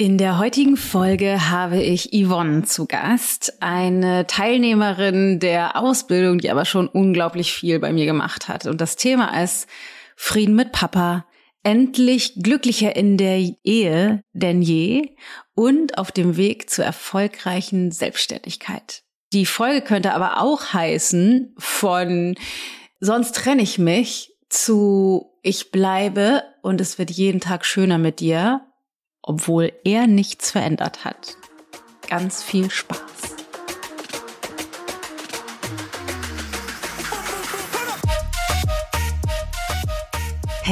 In der heutigen Folge habe ich Yvonne zu Gast, eine Teilnehmerin der Ausbildung, die aber schon unglaublich viel bei mir gemacht hat. Und das Thema ist Frieden mit Papa, endlich glücklicher in der Ehe denn je und auf dem Weg zur erfolgreichen Selbstständigkeit. Die Folge könnte aber auch heißen von sonst trenne ich mich zu ich bleibe und es wird jeden Tag schöner mit dir obwohl er nichts verändert hat. Ganz viel Spaß.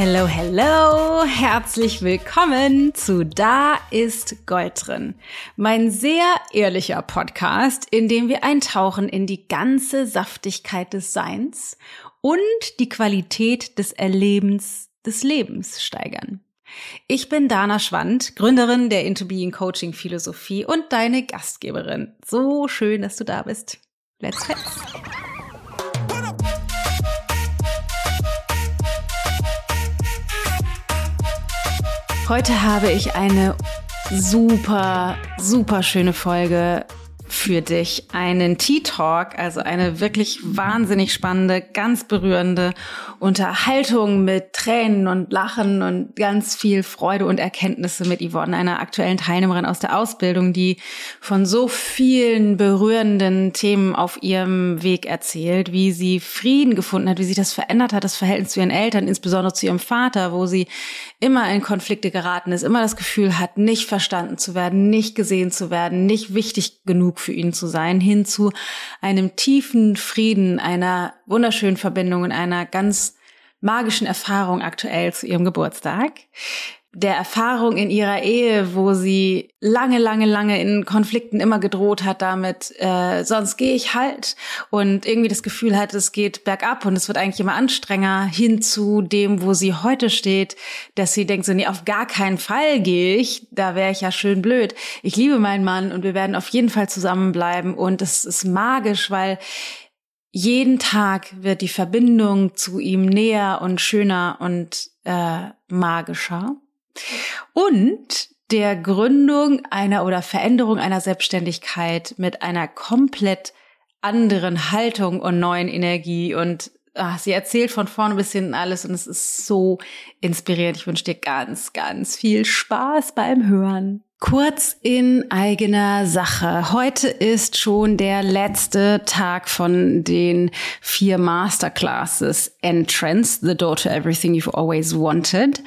Hello, hello, herzlich willkommen zu Da ist Gold drin. Mein sehr ehrlicher Podcast, in dem wir eintauchen in die ganze Saftigkeit des Seins und die Qualität des Erlebens des Lebens steigern. Ich bin Dana Schwand, Gründerin der Into Being Coaching Philosophie und deine Gastgeberin. So schön, dass du da bist. Let's fetz. Heute habe ich eine super, super schöne Folge für dich einen Tea Talk, also eine wirklich wahnsinnig spannende, ganz berührende Unterhaltung mit Tränen und Lachen und ganz viel Freude und Erkenntnisse mit Yvonne, einer aktuellen Teilnehmerin aus der Ausbildung, die von so vielen berührenden Themen auf ihrem Weg erzählt, wie sie Frieden gefunden hat, wie sich das verändert hat, das Verhältnis zu ihren Eltern, insbesondere zu ihrem Vater, wo sie immer in Konflikte geraten ist, immer das Gefühl hat, nicht verstanden zu werden, nicht gesehen zu werden, nicht wichtig genug für ihn zu sein, hin zu einem tiefen Frieden, einer wunderschönen Verbindung und einer ganz magischen Erfahrung aktuell zu ihrem Geburtstag der Erfahrung in ihrer Ehe, wo sie lange, lange, lange in Konflikten immer gedroht hat damit, äh, sonst gehe ich halt und irgendwie das Gefühl hat, es geht bergab und es wird eigentlich immer anstrenger hin zu dem, wo sie heute steht, dass sie denkt so, nee, auf gar keinen Fall gehe ich, da wäre ich ja schön blöd. Ich liebe meinen Mann und wir werden auf jeden Fall zusammenbleiben und es ist magisch, weil jeden Tag wird die Verbindung zu ihm näher und schöner und äh, magischer. Und der Gründung einer oder Veränderung einer Selbstständigkeit mit einer komplett anderen Haltung und neuen Energie und ach, sie erzählt von vorne bis hinten alles und es ist so inspirierend. Ich wünsche dir ganz, ganz viel Spaß beim Hören. Kurz in eigener Sache. Heute ist schon der letzte Tag von den vier Masterclasses Entrance, The Door to Everything You've Always Wanted.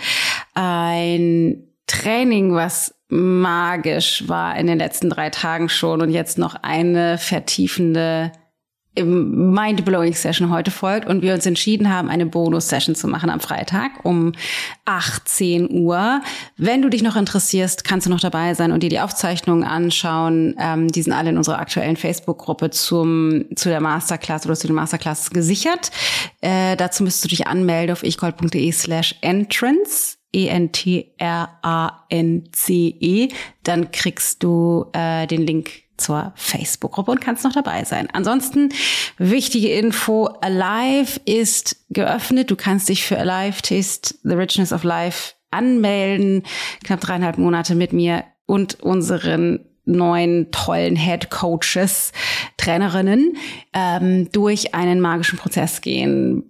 Ein Training, was magisch war in den letzten drei Tagen schon und jetzt noch eine vertiefende Mind-Blowing Session heute folgt und wir uns entschieden haben, eine Bonus-Session zu machen am Freitag um 18 Uhr. Wenn du dich noch interessierst, kannst du noch dabei sein und dir die Aufzeichnungen anschauen. Ähm, die sind alle in unserer aktuellen Facebook-Gruppe zum zu der Masterclass oder zu den Masterclasses gesichert. Äh, dazu müsstest du dich anmelden auf ichgold.de slash entrance. E-N-T-R-A-N-C-E, -E. dann kriegst du äh, den Link zur Facebook-Gruppe und kannst noch dabei sein. Ansonsten wichtige Info, Alive ist geöffnet. Du kannst dich für Alive Taste The Richness of Life anmelden. Knapp dreieinhalb Monate mit mir und unseren neuen tollen Head Coaches, Trainerinnen ähm, durch einen magischen Prozess gehen.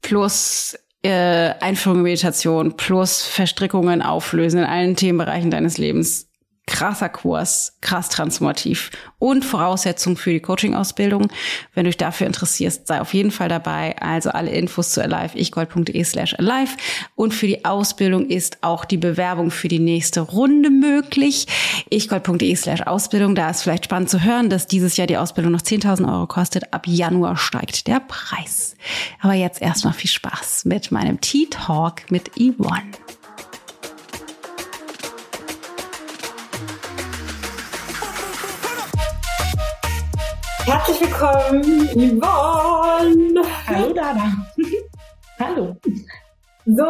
Plus äh, Einführung in Meditation, plus Verstrickungen auflösen in allen Themenbereichen deines Lebens krasser Kurs, krass transformativ und Voraussetzung für die Coaching-Ausbildung. Wenn du dich dafür interessierst, sei auf jeden Fall dabei. Also alle Infos zu alive, ichgold.de slash alive. Und für die Ausbildung ist auch die Bewerbung für die nächste Runde möglich. ichgold.de slash Ausbildung. Da ist vielleicht spannend zu hören, dass dieses Jahr die Ausbildung noch 10.000 Euro kostet. Ab Januar steigt der Preis. Aber jetzt erstmal viel Spaß mit meinem Tea Talk mit Yvonne. Herzlich willkommen, Yvonne. Hallo Dana. Hallo. So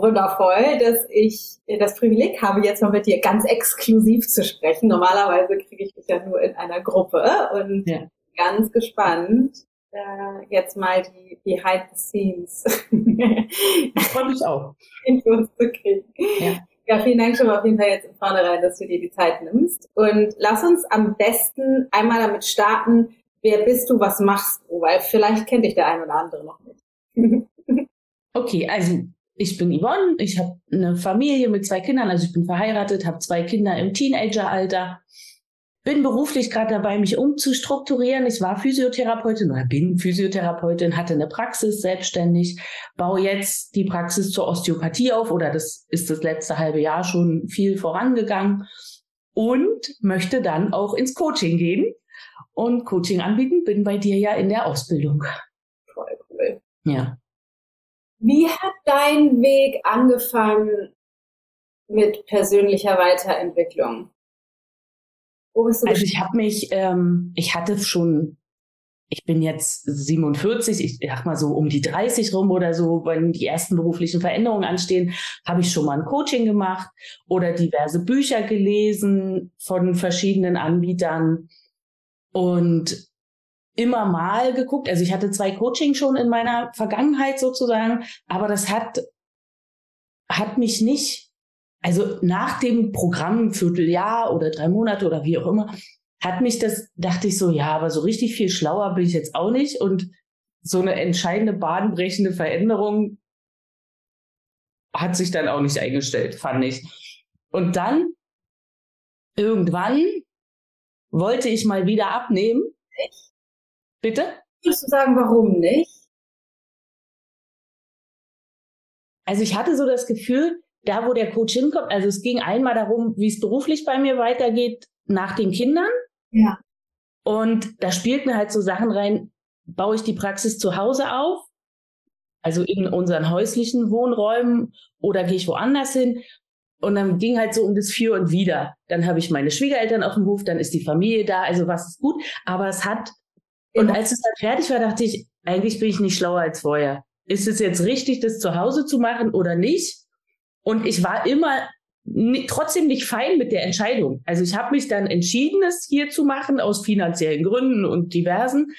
wundervoll, dass ich das Privileg habe, jetzt mal mit dir ganz exklusiv zu sprechen. Normalerweise kriege ich dich ja nur in einer Gruppe und ja. ganz gespannt, äh, jetzt mal die Behind the Scenes. ich freue mich auch. Infos zu kriegen. Ja. Ja, vielen Dank schon mal auf jeden Fall jetzt in vornherein, dass du dir die Zeit nimmst. Und lass uns am besten einmal damit starten, wer bist du, was machst du? Weil vielleicht kennt dich der ein oder andere noch nicht. okay, also ich bin Yvonne, ich habe eine Familie mit zwei Kindern, also ich bin verheiratet, habe zwei Kinder im Teenageralter, bin beruflich gerade dabei, mich umzustrukturieren. Ich war Physiotherapeutin oder bin Physiotherapeutin, hatte eine Praxis selbstständig, baue jetzt die Praxis zur Osteopathie auf oder das ist das letzte halbe Jahr schon viel vorangegangen und möchte dann auch ins Coaching gehen und Coaching anbieten. Bin bei dir ja in der Ausbildung. Voll cool. Ja. Wie hat dein Weg angefangen mit persönlicher Weiterentwicklung? Wo bist du? Also ich habe mich, ähm, ich hatte schon, ich bin jetzt 47, ich sag mal so um die 30 rum oder so, wenn die ersten beruflichen Veränderungen anstehen, habe ich schon mal ein Coaching gemacht oder diverse Bücher gelesen von verschiedenen Anbietern und immer mal geguckt. Also ich hatte zwei Coaching schon in meiner Vergangenheit sozusagen, aber das hat, hat mich nicht also nach dem Programm, Vierteljahr oder drei Monate oder wie auch immer, hat mich das, dachte ich so, ja, aber so richtig viel schlauer bin ich jetzt auch nicht. Und so eine entscheidende, bahnbrechende Veränderung hat sich dann auch nicht eingestellt, fand ich. Und dann, irgendwann, wollte ich mal wieder abnehmen. Echt? Bitte? Würdest du sagen, warum nicht? Also ich hatte so das Gefühl, da, wo der Coach hinkommt, also es ging einmal darum, wie es beruflich bei mir weitergeht nach den Kindern. Ja. Und da spielten halt so Sachen rein, baue ich die Praxis zu Hause auf, also in unseren häuslichen Wohnräumen oder gehe ich woanders hin. Und dann ging halt so um das Für und Wider. Dann habe ich meine Schwiegereltern auf dem Hof, dann ist die Familie da, also was ist gut. Aber es hat, und als es dann fertig war, dachte ich, eigentlich bin ich nicht schlauer als vorher. Ist es jetzt richtig, das zu Hause zu machen oder nicht? Und ich war immer trotzdem nicht fein mit der Entscheidung. Also ich habe mich dann entschieden, es hier zu machen, aus finanziellen Gründen und diversen.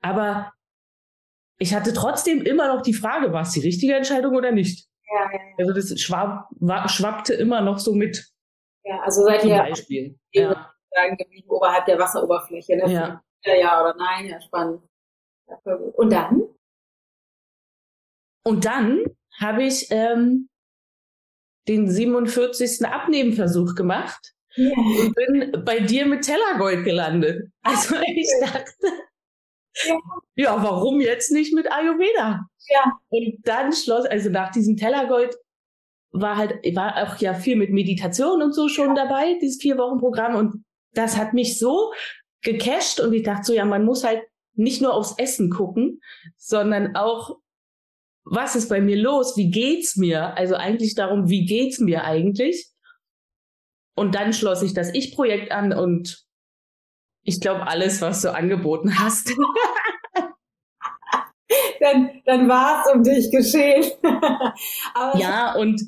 Aber ich hatte trotzdem immer noch die Frage, war es die richtige Entscheidung oder nicht? Ja, ja. Also das schwapp, war, schwappte immer noch so mit. Ja, also seid ihr Beispiel. Ja. geblieben oberhalb der Wasseroberfläche. Ne? Ja. ja. Ja oder nein, ja, spannend. Und dann? Und dann habe ich ähm, den 47. Abnehmenversuch gemacht ja. und bin bei dir mit Tellergold gelandet. Also ich dachte, ja. ja, warum jetzt nicht mit Ayurveda? Ja. Und dann schloss, also nach diesem Tellergold war halt, war auch ja viel mit Meditation und so schon ja. dabei, dieses vier Wochen Programm. Und das hat mich so gecasht und ich dachte so, ja, man muss halt nicht nur aufs Essen gucken, sondern auch was ist bei mir los? Wie geht's mir? Also eigentlich darum, wie geht's mir eigentlich? Und dann schloss ich das Ich-Projekt an und ich glaube alles, was du angeboten hast. dann dann war es um dich geschehen. Aber ja, und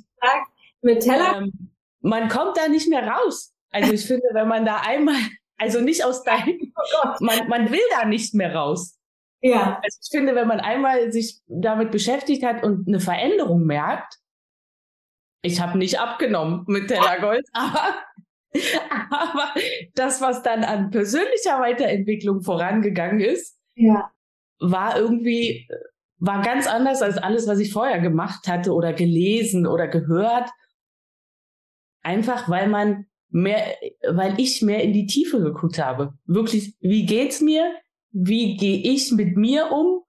mit Teller. Ähm, man kommt da nicht mehr raus. Also ich finde, wenn man da einmal, also nicht aus deinem, oh man, man will da nicht mehr raus. Ja. Also ich finde, wenn man einmal sich damit beschäftigt hat und eine Veränderung merkt, ich habe nicht abgenommen mit Tellergold, aber, aber das, was dann an persönlicher Weiterentwicklung vorangegangen ist, ja. war irgendwie, war ganz anders als alles, was ich vorher gemacht hatte oder gelesen oder gehört. Einfach weil man mehr, weil ich mehr in die Tiefe geguckt habe. Wirklich, wie geht's mir? Wie gehe ich mit mir um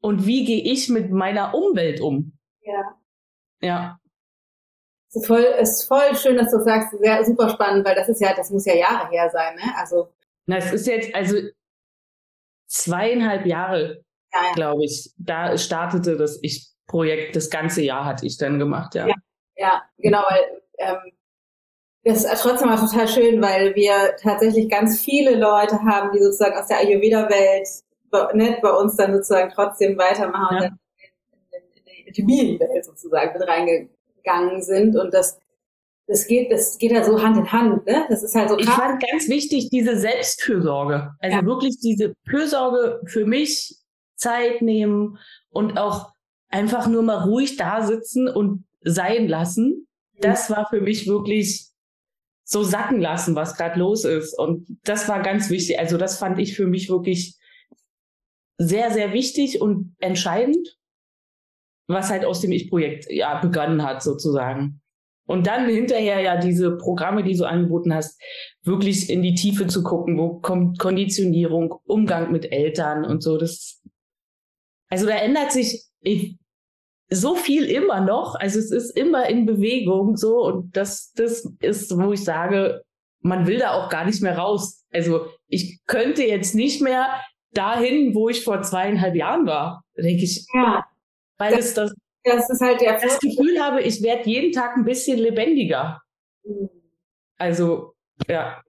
und wie gehe ich mit meiner Umwelt um. Ja. Ja. Es ist voll, ist voll schön, dass du sagst, sehr super spannend, weil das ist ja, das muss ja Jahre her sein, ne? Also. Na, es ist jetzt, also zweieinhalb Jahre, ja, ja. glaube ich. Da startete das Ich-Projekt, das ganze Jahr hatte ich dann gemacht, ja. Ja, ja genau, weil ähm, das ist trotzdem auch total schön, weil wir tatsächlich ganz viele Leute haben, die sozusagen aus der Ayurveda-Welt ne, bei uns dann sozusagen trotzdem weitermachen ja. und dann in, die Familienwelt sozusagen mit reingegangen sind. Und das, das geht, das geht halt so Hand in Hand, ne? Das ist halt so. Ich fand ganz wichtig diese Selbstfürsorge. Also ja. wirklich diese Fürsorge für mich, Zeit nehmen und auch einfach nur mal ruhig da sitzen und sein lassen das war für mich wirklich so sacken lassen, was gerade los ist. Und das war ganz wichtig. Also das fand ich für mich wirklich sehr, sehr wichtig und entscheidend, was halt aus dem Ich-Projekt ja begonnen hat, sozusagen. Und dann hinterher ja diese Programme, die du angeboten hast, wirklich in die Tiefe zu gucken, wo kommt Konditionierung, Umgang mit Eltern und so. Das, also da ändert sich ich, so viel immer noch. Also es ist immer in Bewegung so und das, das ist, wo ich sage, man will da auch gar nicht mehr raus. Also ich könnte jetzt nicht mehr dahin, wo ich vor zweieinhalb Jahren war, denke ich. Ja. Weil das, es das, das ist halt der das Gefühl habe, ich werde jeden Tag ein bisschen lebendiger. Mhm. Also, ja.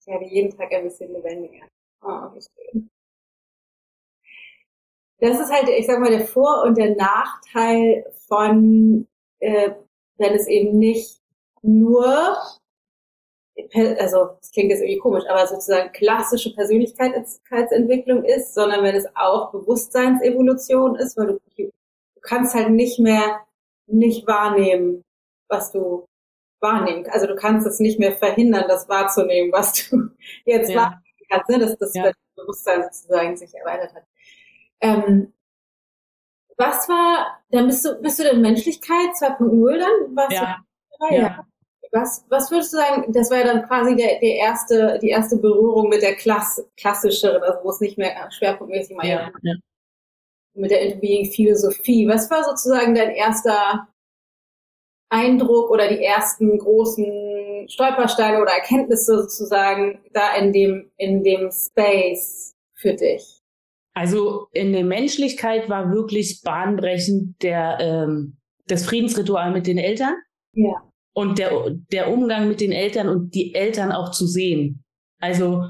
Ich werde jeden Tag ein bisschen lebendiger. Oh, schön. Das ist halt, ich sag mal, der Vor- und der Nachteil von, äh, wenn es eben nicht nur also das klingt jetzt irgendwie komisch, aber sozusagen klassische Persönlichkeitsentwicklung ist, sondern wenn es auch Bewusstseinsevolution ist, weil du, du kannst halt nicht mehr nicht wahrnehmen, was du wahrnehmen. Also du kannst es nicht mehr verhindern, das wahrzunehmen, was du jetzt ja. wahrnehmen kannst, ne? dass das ja. Bewusstsein sozusagen sich erweitert hat. Ähm, was war, dann bist du, bist du denn Menschlichkeit 2.0 dann? Was ja. ja. ja. Was, was würdest du sagen, das war ja dann quasi der, der erste, die erste Berührung mit der Klass, klassischeren, also wo es nicht mehr schwerpunktmäßig mal ja, ja. mit der Interviewing Philosophie. Was war sozusagen dein erster Eindruck oder die ersten großen Stolpersteine oder Erkenntnisse sozusagen da in dem, in dem Space für dich? Also in der Menschlichkeit war wirklich bahnbrechend der, ähm, das Friedensritual mit den Eltern. Ja und der, der Umgang mit den Eltern und die Eltern auch zu sehen. Also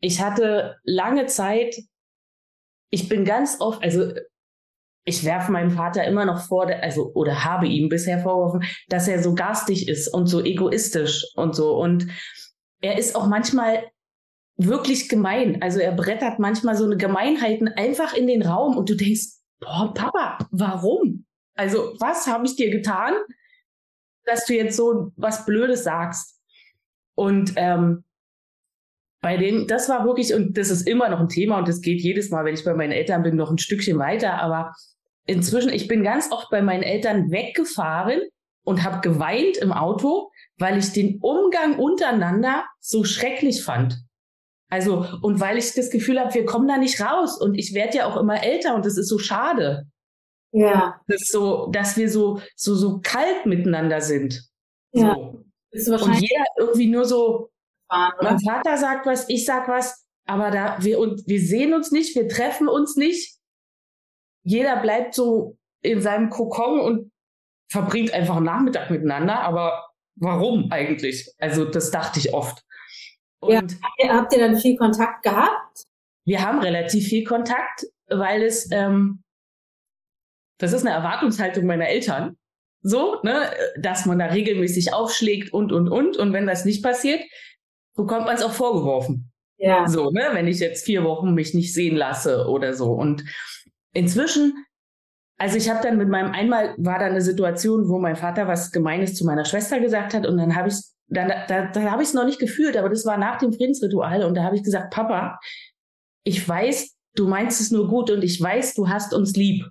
ich hatte lange Zeit, ich bin ganz oft, also ich werfe meinem Vater immer noch vor, also oder habe ihm bisher vorgeworfen, dass er so garstig ist und so egoistisch und so. Und er ist auch manchmal wirklich gemein. Also er brettert manchmal so eine Gemeinheiten einfach in den Raum und du denkst, boah, Papa, warum? Also was habe ich dir getan? dass du jetzt so was Blödes sagst. Und ähm, bei denen, das war wirklich, und das ist immer noch ein Thema und das geht jedes Mal, wenn ich bei meinen Eltern bin, noch ein Stückchen weiter. Aber inzwischen, ich bin ganz oft bei meinen Eltern weggefahren und habe geweint im Auto, weil ich den Umgang untereinander so schrecklich fand. Also, und weil ich das Gefühl habe, wir kommen da nicht raus und ich werde ja auch immer älter und das ist so schade. Ja. Das so, dass wir so, so, so kalt miteinander sind. Ja. So. Und jeder irgendwie nur so, fahren, mein Vater sagt was, ich sag was, aber da, wir, und wir sehen uns nicht, wir treffen uns nicht. Jeder bleibt so in seinem Kokon und verbringt einfach einen Nachmittag miteinander, aber warum eigentlich? Also, das dachte ich oft. Und ja, habt ihr dann viel Kontakt gehabt? Wir haben relativ viel Kontakt, weil es, ähm, das ist eine Erwartungshaltung meiner Eltern. So, ne, dass man da regelmäßig aufschlägt und, und, und. Und wenn das nicht passiert, bekommt man es auch vorgeworfen. Ja. So, ne, wenn ich jetzt vier Wochen mich nicht sehen lasse oder so. Und inzwischen, also ich habe dann mit meinem, einmal war da eine Situation, wo mein Vater was Gemeines zu meiner Schwester gesagt hat und dann habe ich, dann, da, da habe ich es noch nicht gefühlt, aber das war nach dem Friedensritual und da habe ich gesagt, Papa, ich weiß, du meinst es nur gut und ich weiß, du hast uns lieb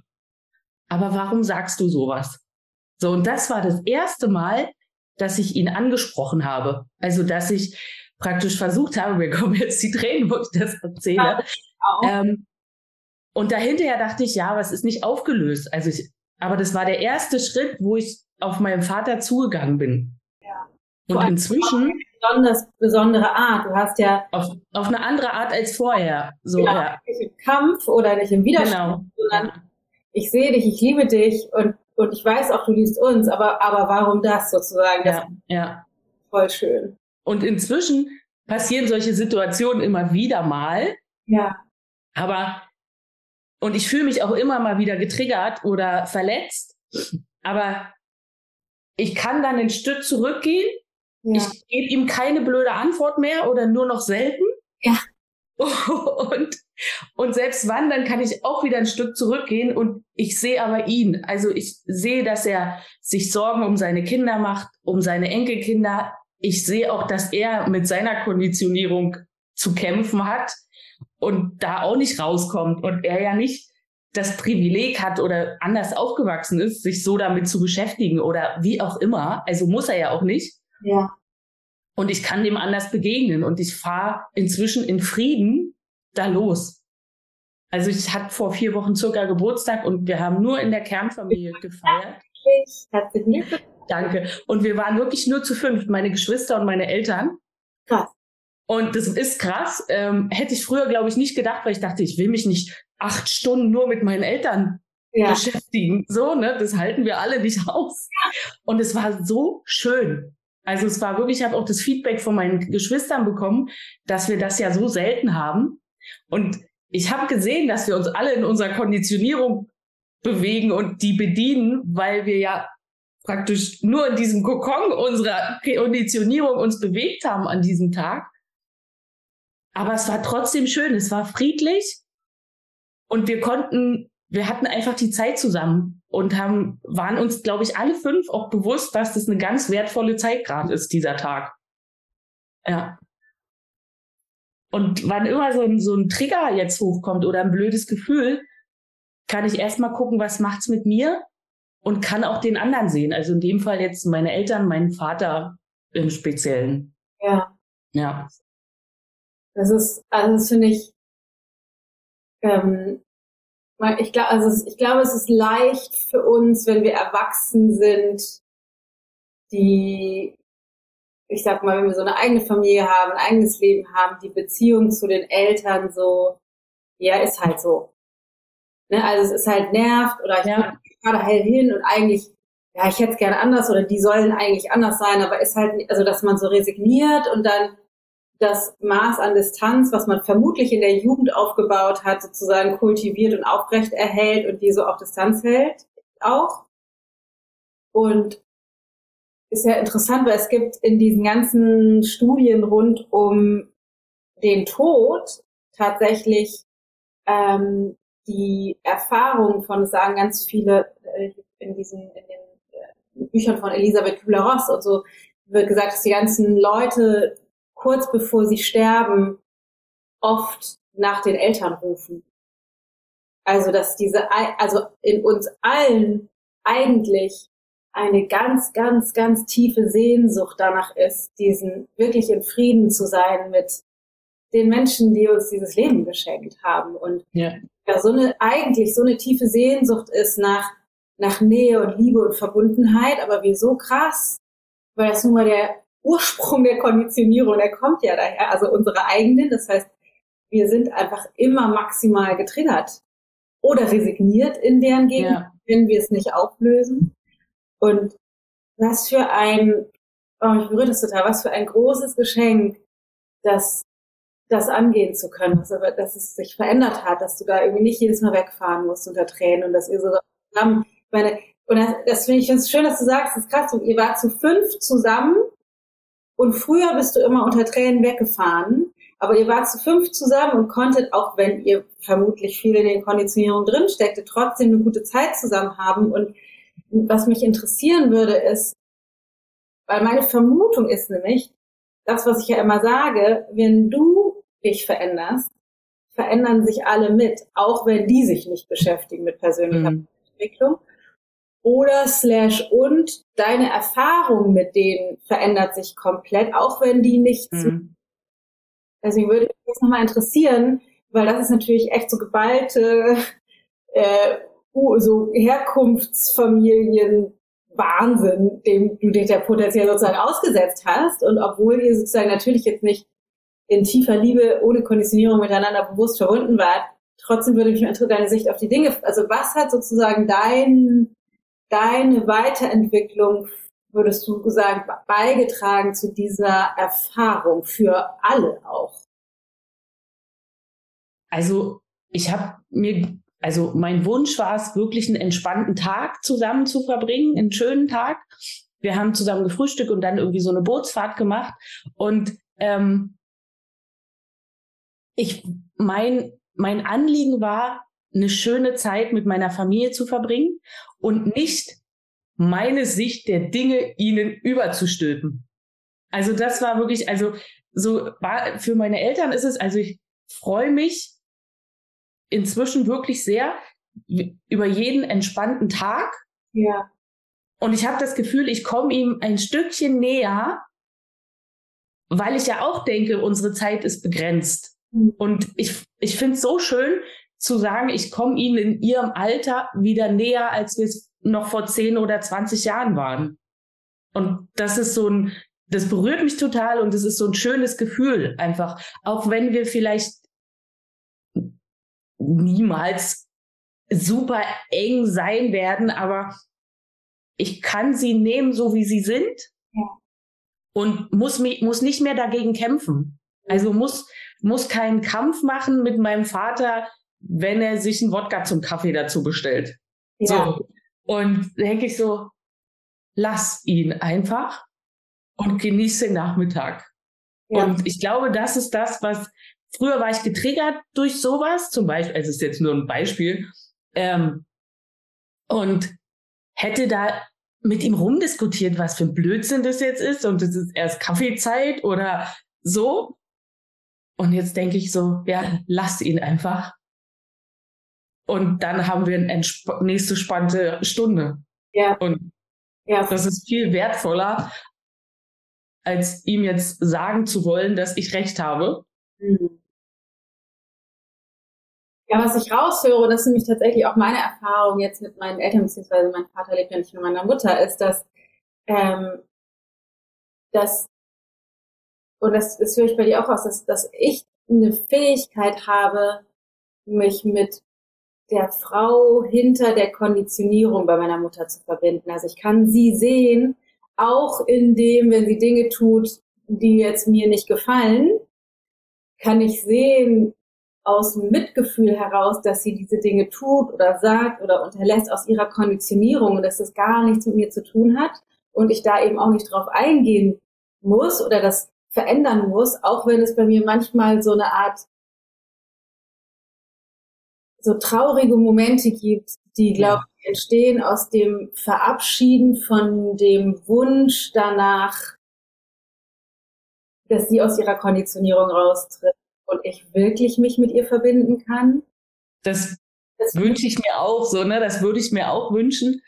aber warum sagst du sowas? So, und das war das erste Mal, dass ich ihn angesprochen habe. Also, dass ich praktisch versucht habe, mir kommen jetzt die Tränen, wo ich das erzähle. Ja, ähm, und dahinterher dachte ich, ja, was ist nicht aufgelöst? Also ich, aber das war der erste Schritt, wo ich auf meinen Vater zugegangen bin. Und inzwischen. Besonders besondere Art. Du hast ja. Auf, auf eine andere Art als vorher. So, genau, ja. Nicht im Kampf oder nicht im Widerstand, genau. sondern ich sehe dich, ich liebe dich und, und ich weiß auch, du liebst uns, aber, aber warum das sozusagen? Das ja, ja. Voll schön. Und inzwischen passieren solche Situationen immer wieder mal. Ja. Aber, und ich fühle mich auch immer mal wieder getriggert oder verletzt, aber ich kann dann ein Stück zurückgehen. Ja. Ich gebe ihm keine blöde Antwort mehr oder nur noch selten. Ja. Und, und selbst wandern kann ich auch wieder ein Stück zurückgehen und ich sehe aber ihn. Also ich sehe, dass er sich Sorgen um seine Kinder macht, um seine Enkelkinder. Ich sehe auch, dass er mit seiner Konditionierung zu kämpfen hat und da auch nicht rauskommt und er ja nicht das Privileg hat oder anders aufgewachsen ist, sich so damit zu beschäftigen oder wie auch immer. Also muss er ja auch nicht. Ja. Und ich kann dem anders begegnen und ich fahre inzwischen in Frieden da los. Also ich hatte vor vier Wochen circa Geburtstag und wir haben nur in der Kernfamilie gefeiert. Herzlichen Glückwunsch. Danke. Und wir waren wirklich nur zu fünf, meine Geschwister und meine Eltern. Krass. Und das ist krass. Ähm, hätte ich früher, glaube ich, nicht gedacht, weil ich dachte, ich will mich nicht acht Stunden nur mit meinen Eltern ja. beschäftigen. So, ne? Das halten wir alle nicht aus. Und es war so schön. Also es war wirklich, ich habe auch das Feedback von meinen Geschwistern bekommen, dass wir das ja so selten haben. Und ich habe gesehen, dass wir uns alle in unserer Konditionierung bewegen und die bedienen, weil wir ja praktisch nur in diesem Kokon unserer Konditionierung uns bewegt haben an diesem Tag. Aber es war trotzdem schön, es war friedlich und wir konnten, wir hatten einfach die Zeit zusammen und haben, waren uns, glaube ich, alle fünf auch bewusst, dass das eine ganz wertvolle Zeit gerade ist, dieser Tag. Ja. Und wann immer so ein, so ein Trigger jetzt hochkommt oder ein blödes Gefühl, kann ich erstmal gucken, was macht's mit mir und kann auch den anderen sehen. Also in dem Fall jetzt meine Eltern, meinen Vater im Speziellen. Ja. Ja. Das ist, also das finde ich, ähm, ich glaube, also ich glaube, es ist leicht für uns, wenn wir erwachsen sind, die, ich sag mal, wenn wir so eine eigene Familie haben, ein eigenes Leben haben, die Beziehung zu den Eltern so, ja, ist halt so. Ne? Also es ist halt nervt oder ich ja. gerade hell hin und eigentlich, ja, ich hätte es gerne anders oder die sollen eigentlich anders sein, aber ist halt, also dass man so resigniert und dann das Maß an Distanz, was man vermutlich in der Jugend aufgebaut hat, sozusagen kultiviert und aufrecht erhält und die so auf Distanz hält, auch. Und ist ja interessant, weil es gibt in diesen ganzen Studien rund um den Tod tatsächlich ähm, die Erfahrung von, sagen ganz viele äh, in diesen in den äh, Büchern von Elisabeth Kübler-Ross und so wird gesagt, dass die ganzen Leute kurz bevor sie sterben, oft nach den Eltern rufen. Also, dass diese, also in uns allen eigentlich eine ganz, ganz, ganz tiefe Sehnsucht danach ist, diesen wirklich in Frieden zu sein mit den Menschen, die uns dieses Leben geschenkt haben. Und ja. ja, so eine, eigentlich so eine tiefe Sehnsucht ist nach, nach Nähe und Liebe und Verbundenheit, aber wie so krass, weil das nun mal der Ursprung der Konditionierung, der kommt ja daher, also unsere eigenen. Das heißt, wir sind einfach immer maximal getriggert oder resigniert in deren Gegend, ja. wenn wir es nicht auflösen. Und was für ein, oh, ich berühre das total, was für ein großes Geschenk, das, das angehen zu können, dass, dass es sich verändert hat, dass du da irgendwie nicht jedes Mal wegfahren musst unter Tränen und dass ihr so zusammen, meine, und das, das finde ich, es schön, dass du sagst, das ist krass, und ihr wart zu fünf zusammen und früher bist du immer unter Tränen weggefahren. Aber ihr wart zu fünf zusammen und konntet, auch wenn ihr vermutlich viel in den Konditionierungen drinsteckte, trotzdem eine gute Zeit zusammen haben. Und was mich interessieren würde, ist, weil meine Vermutung ist nämlich, das, was ich ja immer sage, wenn du dich veränderst, verändern sich alle mit, auch wenn die sich nicht beschäftigen mit persönlicher mhm. Entwicklung oder slash und deine Erfahrung mit denen verändert sich komplett, auch wenn die nicht mhm. Deswegen würde mich das nochmal interessieren, weil das ist natürlich echt so geballte, äh, so Herkunftsfamilien Wahnsinn, dem du dich ja potenziell sozusagen ausgesetzt hast. Und obwohl ihr sozusagen natürlich jetzt nicht in tiefer Liebe ohne Konditionierung miteinander bewusst verbunden wart, trotzdem würde mich interessieren, deine Sicht auf die Dinge. Also was hat sozusagen dein deine Weiterentwicklung, würdest du sagen, beigetragen zu dieser Erfahrung für alle auch? Also ich habe mir, also mein Wunsch war es, wirklich einen entspannten Tag zusammen zu verbringen, einen schönen Tag. Wir haben zusammen gefrühstückt und dann irgendwie so eine Bootsfahrt gemacht. Und ähm, ich, mein, mein Anliegen war, eine schöne Zeit mit meiner Familie zu verbringen und nicht meine Sicht der Dinge ihnen überzustülpen. Also das war wirklich, also so war für meine Eltern ist es, also ich freue mich inzwischen wirklich sehr über jeden entspannten Tag. Ja. Und ich habe das Gefühl, ich komme ihm ein Stückchen näher, weil ich ja auch denke, unsere Zeit ist begrenzt. Mhm. Und ich, ich finde es so schön zu sagen, ich komme ihnen in ihrem Alter wieder näher, als wir es noch vor 10 oder 20 Jahren waren. Und das ist so ein, das berührt mich total und das ist so ein schönes Gefühl einfach. Auch wenn wir vielleicht niemals super eng sein werden, aber ich kann sie nehmen, so wie sie sind und muss mich, muss nicht mehr dagegen kämpfen. Also muss, muss keinen Kampf machen mit meinem Vater, wenn er sich einen Wodka zum Kaffee dazu bestellt. Ja. So. Und denke ich so, lass ihn einfach und genieße den Nachmittag. Ja. Und ich glaube, das ist das, was früher war ich getriggert durch sowas, zum Beispiel, also es ist jetzt nur ein Beispiel, ähm, und hätte da mit ihm rumdiskutiert, was für ein Blödsinn das jetzt ist und es ist erst Kaffeezeit oder so. Und jetzt denke ich so, ja, lass ihn einfach. Und dann haben wir eine nächste spannende Stunde. Ja. Und ja. das ist viel wertvoller, als ihm jetzt sagen zu wollen, dass ich recht habe. Mhm. Ja, was ich raushöre, das ist nämlich tatsächlich auch meine Erfahrung jetzt mit meinen Eltern, beziehungsweise mein Vater lebt ja nicht mit meiner Mutter, ist, dass, ähm, dass und das, das höre ich bei dir auch aus, dass, dass ich eine Fähigkeit habe, mich mit der Frau hinter der Konditionierung bei meiner Mutter zu verbinden. Also ich kann sie sehen, auch in dem, wenn sie Dinge tut, die jetzt mir nicht gefallen, kann ich sehen, aus dem Mitgefühl heraus, dass sie diese Dinge tut oder sagt oder unterlässt aus ihrer Konditionierung und dass das gar nichts mit mir zu tun hat und ich da eben auch nicht drauf eingehen muss oder das verändern muss, auch wenn es bei mir manchmal so eine Art so traurige Momente gibt, die, glaube ich, entstehen aus dem Verabschieden von dem Wunsch danach, dass sie aus ihrer Konditionierung raustritt und ich wirklich mich mit ihr verbinden kann. Das, das wünsche ich mir auch so, ne? Das würde ich mir auch wünschen.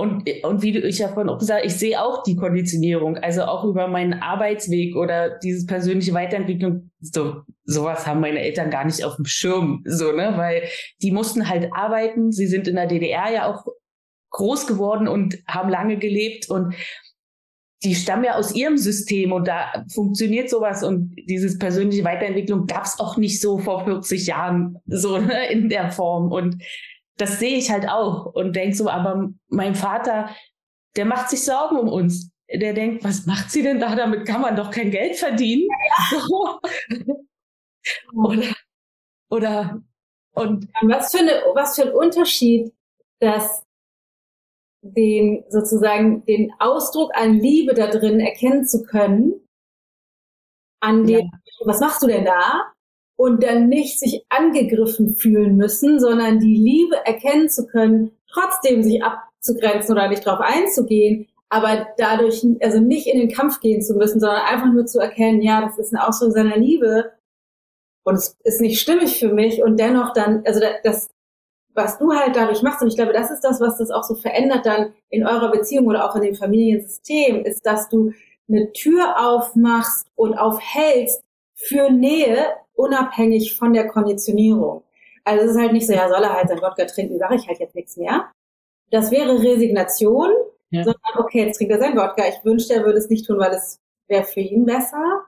Und, und wie ich ja vorhin auch gesagt ich sehe auch die Konditionierung, also auch über meinen Arbeitsweg oder diese persönliche Weiterentwicklung. So, sowas haben meine Eltern gar nicht auf dem Schirm, so, ne? Weil die mussten halt arbeiten. Sie sind in der DDR ja auch groß geworden und haben lange gelebt und die stammen ja aus ihrem System und da funktioniert sowas und dieses persönliche Weiterentwicklung gab es auch nicht so vor 40 Jahren so ne, in der Form und das sehe ich halt auch und denke so, aber mein Vater, der macht sich Sorgen um uns. Der denkt, was macht sie denn da? Damit kann man doch kein Geld verdienen. Ja. oder, oder, und. Was für, eine, was für ein Unterschied, dass den sozusagen den Ausdruck an Liebe da drin erkennen zu können, an dem, ja. was machst du denn da? Und dann nicht sich angegriffen fühlen müssen, sondern die Liebe erkennen zu können, trotzdem sich abzugrenzen oder nicht drauf einzugehen, aber dadurch also nicht in den Kampf gehen zu müssen, sondern einfach nur zu erkennen, ja, das ist ein Ausdruck seiner Liebe und es ist nicht stimmig für mich und dennoch dann, also das, was du halt dadurch machst, und ich glaube, das ist das, was das auch so verändert dann in eurer Beziehung oder auch in dem Familiensystem, ist, dass du eine Tür aufmachst und aufhältst für Nähe, unabhängig von der Konditionierung. Also es ist halt nicht so, ja, soll er halt sein Wodka trinken, sage ich halt jetzt nichts mehr. Das wäre Resignation, ja. sondern okay, jetzt trinkt er sein Wodka. Ich wünschte, er würde es nicht tun, weil es wäre für ihn besser.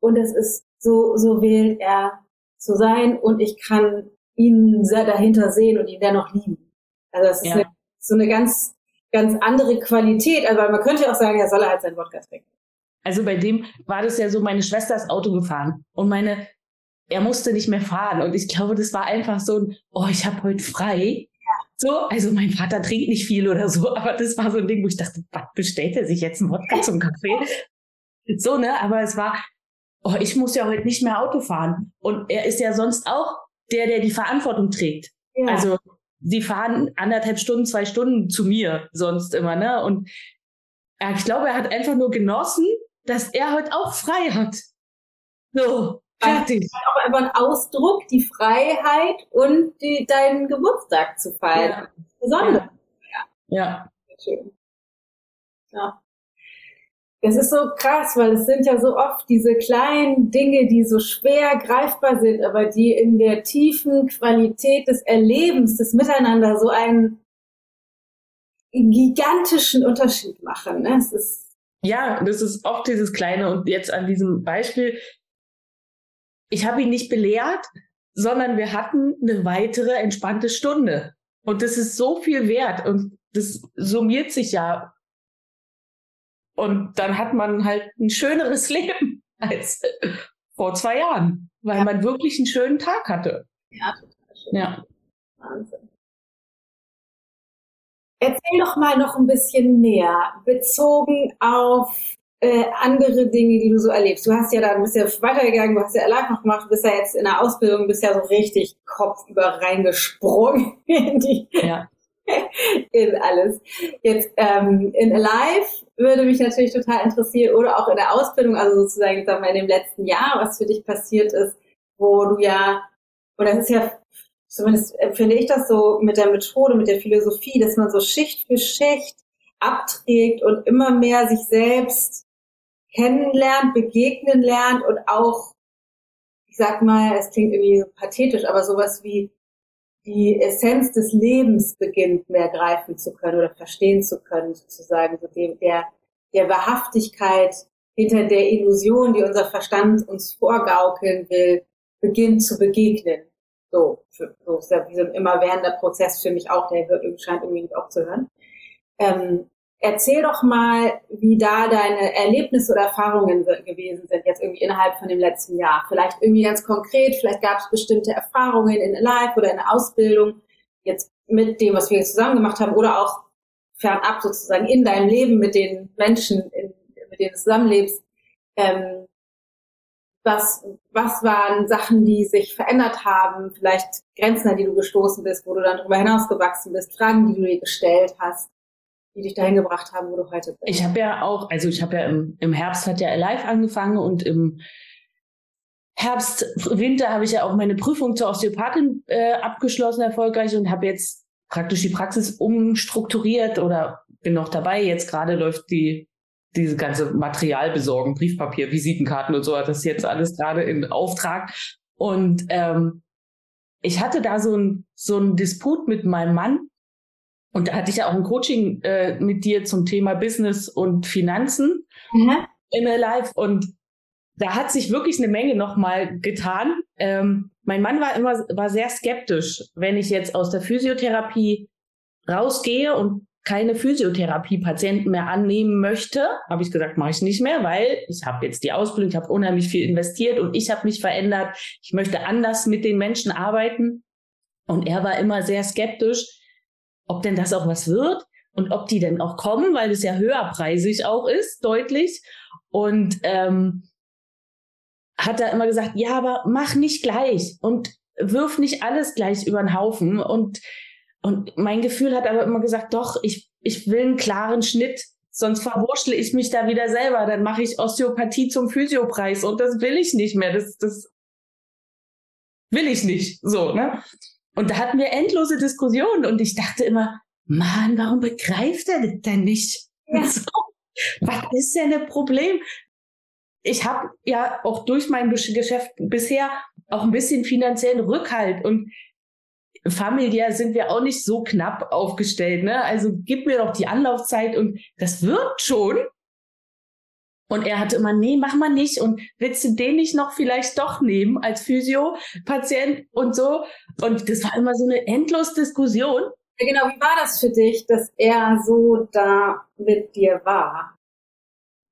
Und es ist so, so wählt er zu sein und ich kann ihn sehr dahinter sehen und ihn dennoch lieben. Also das ist ja. eine, so eine ganz, ganz andere Qualität. Also man könnte auch sagen, er soll halt sein Wodka trinken. Also bei dem war das ja so, meine Schwester ist Auto gefahren und meine, er musste nicht mehr fahren. Und ich glaube, das war einfach so ein, oh, ich habe heute frei. So, also mein Vater trinkt nicht viel oder so, aber das war so ein Ding, wo ich dachte, was bestellt er sich jetzt einen Wodka zum Kaffee? So, ne? Aber es war, oh, ich muss ja heute nicht mehr Auto fahren. Und er ist ja sonst auch der, der die Verantwortung trägt. Ja. Also sie fahren anderthalb Stunden, zwei Stunden zu mir sonst immer, ne? Und ja, ich glaube, er hat einfach nur genossen, dass er heute auch frei hat. So, fertig. Auch einfach ein Ausdruck, die Freiheit und die, deinen Geburtstag zu feiern. Ja. Besonders. Ja. ja. Ja. Es ist so krass, weil es sind ja so oft diese kleinen Dinge, die so schwer greifbar sind, aber die in der tiefen Qualität des Erlebens, des Miteinander so einen gigantischen Unterschied machen. Ne? Es ist ja, das ist oft dieses Kleine und jetzt an diesem Beispiel. Ich habe ihn nicht belehrt, sondern wir hatten eine weitere entspannte Stunde. Und das ist so viel wert und das summiert sich ja und dann hat man halt ein schöneres Leben als vor zwei Jahren, weil ja. man wirklich einen schönen Tag hatte. Ja, total schön. Ja. Wahnsinn. Erzähl doch mal noch ein bisschen mehr, bezogen auf äh, andere Dinge, die du so erlebst. Du hast ja dann, bist ja weitergegangen, du hast ja live noch gemacht, du bist ja jetzt in der Ausbildung, bist ja so richtig kopfüber reingesprungen in die, ja. in alles. Jetzt ähm, in Alive würde mich natürlich total interessieren oder auch in der Ausbildung, also sozusagen sagen wir, in dem letzten Jahr, was für dich passiert ist, wo du ja, oder das ist ja, zumindest empfinde ich das so mit der Methode, mit der Philosophie, dass man so Schicht für Schicht abträgt und immer mehr sich selbst kennenlernt, begegnen lernt und auch, ich sag mal, es klingt irgendwie pathetisch, aber sowas wie die Essenz des Lebens beginnt mehr greifen zu können oder verstehen zu können, sozusagen, so dem, der, der Wahrhaftigkeit hinter der Illusion, die unser Verstand uns vorgaukeln will, beginnt zu begegnen. So, so ist ja wie so ein immerwährender Prozess für mich auch, der hört, scheint irgendwie nicht aufzuhören. Ähm, Erzähl doch mal, wie da deine Erlebnisse oder Erfahrungen gewesen sind, jetzt irgendwie innerhalb von dem letzten Jahr. Vielleicht irgendwie ganz konkret, vielleicht gab es bestimmte Erfahrungen in Live oder in der Ausbildung, jetzt mit dem, was wir jetzt zusammen gemacht haben, oder auch fernab sozusagen in deinem Leben mit den Menschen, in, mit denen du zusammenlebst. Ähm, was, was waren Sachen, die sich verändert haben, vielleicht Grenzen, an die du gestoßen bist, wo du dann darüber hinausgewachsen bist, Fragen, die du dir gestellt hast? die dich dahin gebracht haben, wo du heute bist? Ich habe ja auch, also ich habe ja im, im Herbst hat ja Alive angefangen und im Herbst, Winter habe ich ja auch meine Prüfung zur Osteopathin äh, abgeschlossen erfolgreich und habe jetzt praktisch die Praxis umstrukturiert oder bin noch dabei. Jetzt gerade läuft die diese ganze Material besorgen, Briefpapier, Visitenkarten und so, das ist jetzt alles gerade in Auftrag. Und ähm, ich hatte da so ein so ein Disput mit meinem Mann, und da hatte ich ja auch ein Coaching äh, mit dir zum Thema Business und Finanzen mhm. in Live. Und da hat sich wirklich eine Menge nochmal getan. Ähm, mein Mann war immer war sehr skeptisch, wenn ich jetzt aus der Physiotherapie rausgehe und keine Physiotherapie-Patienten mehr annehmen möchte, habe ich gesagt, mache ich nicht mehr, weil ich habe jetzt die Ausbildung, ich habe unheimlich viel investiert und ich habe mich verändert. Ich möchte anders mit den Menschen arbeiten. Und er war immer sehr skeptisch, ob denn das auch was wird und ob die denn auch kommen, weil es ja höherpreisig auch ist, deutlich. Und ähm, hat er immer gesagt, ja, aber mach nicht gleich und wirf nicht alles gleich über den Haufen. Und, und mein Gefühl hat aber immer gesagt, doch, ich, ich will einen klaren Schnitt, sonst verwurschtle ich mich da wieder selber. Dann mache ich Osteopathie zum Physiopreis und das will ich nicht mehr. Das, das will ich nicht. So, ne? Und da hatten wir endlose Diskussionen und ich dachte immer, Mann, warum begreift er das denn nicht? Ja. So, was ist denn das Problem? Ich habe ja auch durch mein Geschäft bisher auch ein bisschen finanziellen Rückhalt und familiär sind wir auch nicht so knapp aufgestellt. Ne? Also gib mir doch die Anlaufzeit und das wird schon. Und er hatte immer, nee, mach mal nicht. Und willst du den nicht noch vielleicht doch nehmen als Physio-Patient und so? Und das war immer so eine endlos Diskussion. Ja, genau. Wie war das für dich, dass er so da mit dir war?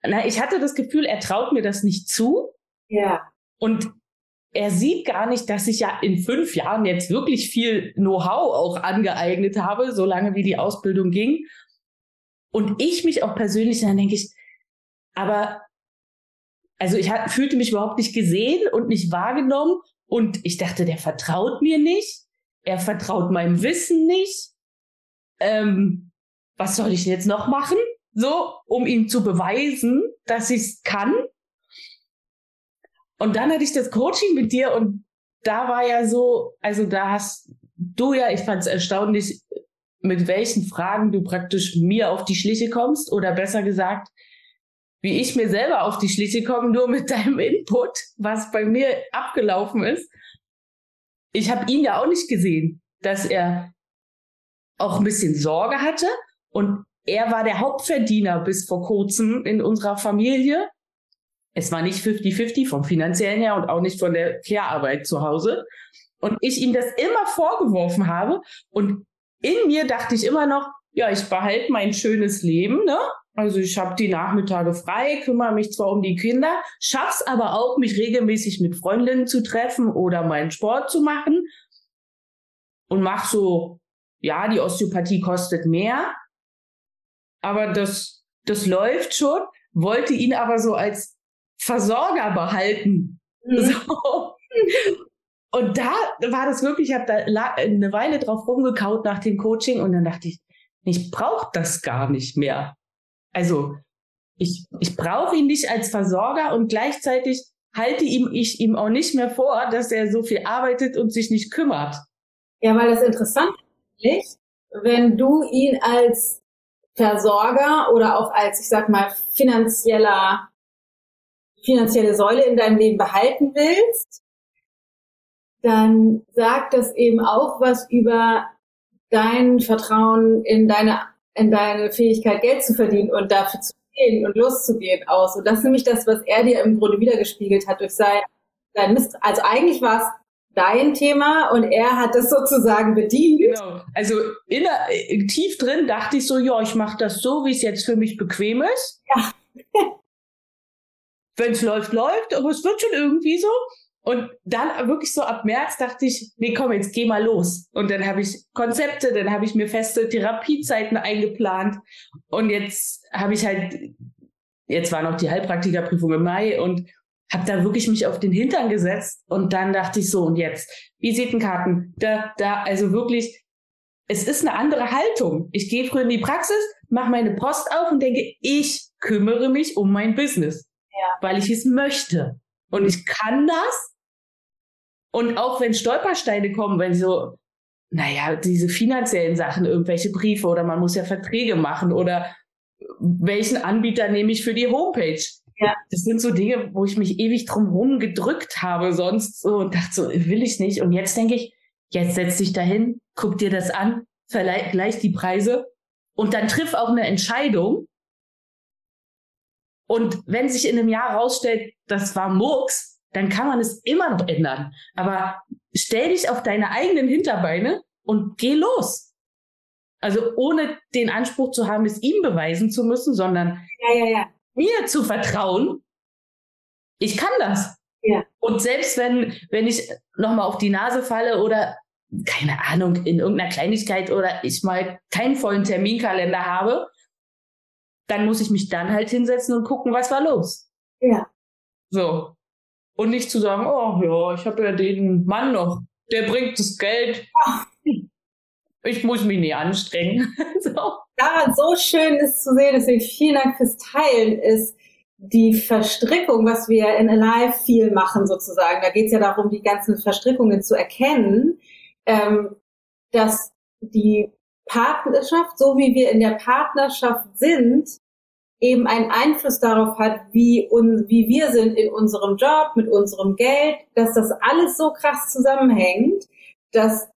Na, ich hatte das Gefühl, er traut mir das nicht zu. Ja. Und er sieht gar nicht, dass ich ja in fünf Jahren jetzt wirklich viel Know-how auch angeeignet habe, solange wie die Ausbildung ging. Und ich mich auch persönlich, dann denke ich, aber also ich fühlte mich überhaupt nicht gesehen und nicht wahrgenommen. Und ich dachte, der vertraut mir nicht. Er vertraut meinem Wissen nicht. Ähm, was soll ich jetzt noch machen? So, um ihm zu beweisen, dass ich es kann. Und dann hatte ich das Coaching mit dir und da war ja so, also da hast du ja, ich fand es erstaunlich, mit welchen Fragen du praktisch mir auf die Schliche kommst oder besser gesagt, wie ich mir selber auf die Schliche komme, nur mit deinem Input, was bei mir abgelaufen ist. Ich habe ihn ja auch nicht gesehen, dass er auch ein bisschen Sorge hatte und er war der Hauptverdiener bis vor kurzem in unserer Familie. Es war nicht 50-50 vom finanziellen her und auch nicht von der Care-Arbeit zu Hause. Und ich ihm das immer vorgeworfen habe und in mir dachte ich immer noch, ja, ich behalte mein schönes Leben, ne? Also ich habe die Nachmittage frei, kümmere mich zwar um die Kinder, schaff's aber auch, mich regelmäßig mit Freundinnen zu treffen oder meinen Sport zu machen und mach so, ja, die Osteopathie kostet mehr, aber das, das läuft schon, wollte ihn aber so als Versorger behalten. Mhm. So. Und da war das wirklich, ich habe da eine Weile drauf rumgekaut nach dem Coaching und dann dachte ich, ich brauche das gar nicht mehr. Also ich, ich brauche ihn nicht als Versorger und gleichzeitig halte ihm ich ihm auch nicht mehr vor, dass er so viel arbeitet und sich nicht kümmert. Ja, weil das interessant ist, wenn du ihn als Versorger oder auch als, ich sag mal, finanzieller, finanzielle Säule in deinem Leben behalten willst, dann sagt das eben auch was über dein Vertrauen in deine, in deine Fähigkeit, Geld zu verdienen und dafür zu gehen und loszugehen aus. Und das ist nämlich das, was er dir im Grunde wiedergespiegelt hat durch sein, sein Mist. Also eigentlich war es dein Thema und er hat das sozusagen bedient. Genau. Also in, tief drin dachte ich so, ja, ich mache das so, wie es jetzt für mich bequem ist. Ja. Wenn es läuft, läuft, aber es wird schon irgendwie so. Und dann wirklich so ab März dachte ich, nee, komm, jetzt geh mal los. Und dann habe ich Konzepte, dann habe ich mir feste Therapiezeiten eingeplant. Und jetzt habe ich halt, jetzt war noch die Heilpraktikerprüfung im Mai und habe da wirklich mich auf den Hintern gesetzt. Und dann dachte ich so, und jetzt, Visitenkarten, da, da, also wirklich, es ist eine andere Haltung. Ich gehe früh in die Praxis, mache meine Post auf und denke, ich kümmere mich um mein Business, ja. weil ich es möchte. Und ich kann das und auch wenn Stolpersteine kommen, wenn so, naja, diese finanziellen Sachen, irgendwelche Briefe oder man muss ja Verträge machen oder welchen Anbieter nehme ich für die Homepage? Ja. Das sind so Dinge, wo ich mich ewig drum gedrückt habe sonst so und dachte so, will ich nicht. Und jetzt denke ich, jetzt setz dich dahin, guck dir das an, vergleich die Preise und dann triff auch eine Entscheidung. Und wenn sich in einem Jahr rausstellt, das war Murks, dann kann man es immer noch ändern. Aber stell dich auf deine eigenen Hinterbeine und geh los. Also ohne den Anspruch zu haben, es ihm beweisen zu müssen, sondern ja, ja, ja. mir zu vertrauen. Ich kann das. Und selbst wenn, wenn ich nochmal auf die Nase falle oder keine Ahnung, in irgendeiner Kleinigkeit oder ich mal keinen vollen Terminkalender habe, dann muss ich mich dann halt hinsetzen und gucken, was war los. Ja. So. Und nicht zu sagen, oh ja, ich habe ja den Mann noch, der bringt das Geld. Ich muss mich nicht anstrengen. so. Daran so schön ist zu sehen, deswegen vielen Dank fürs Teilen, ist die Verstrickung, was wir in Alive viel machen sozusagen. Da geht es ja darum, die ganzen Verstrickungen zu erkennen, ähm, dass die Partnerschaft, so wie wir in der Partnerschaft sind, eben einen Einfluss darauf hat, wie, un, wie wir sind in unserem Job, mit unserem Geld, dass das alles so krass zusammenhängt, dass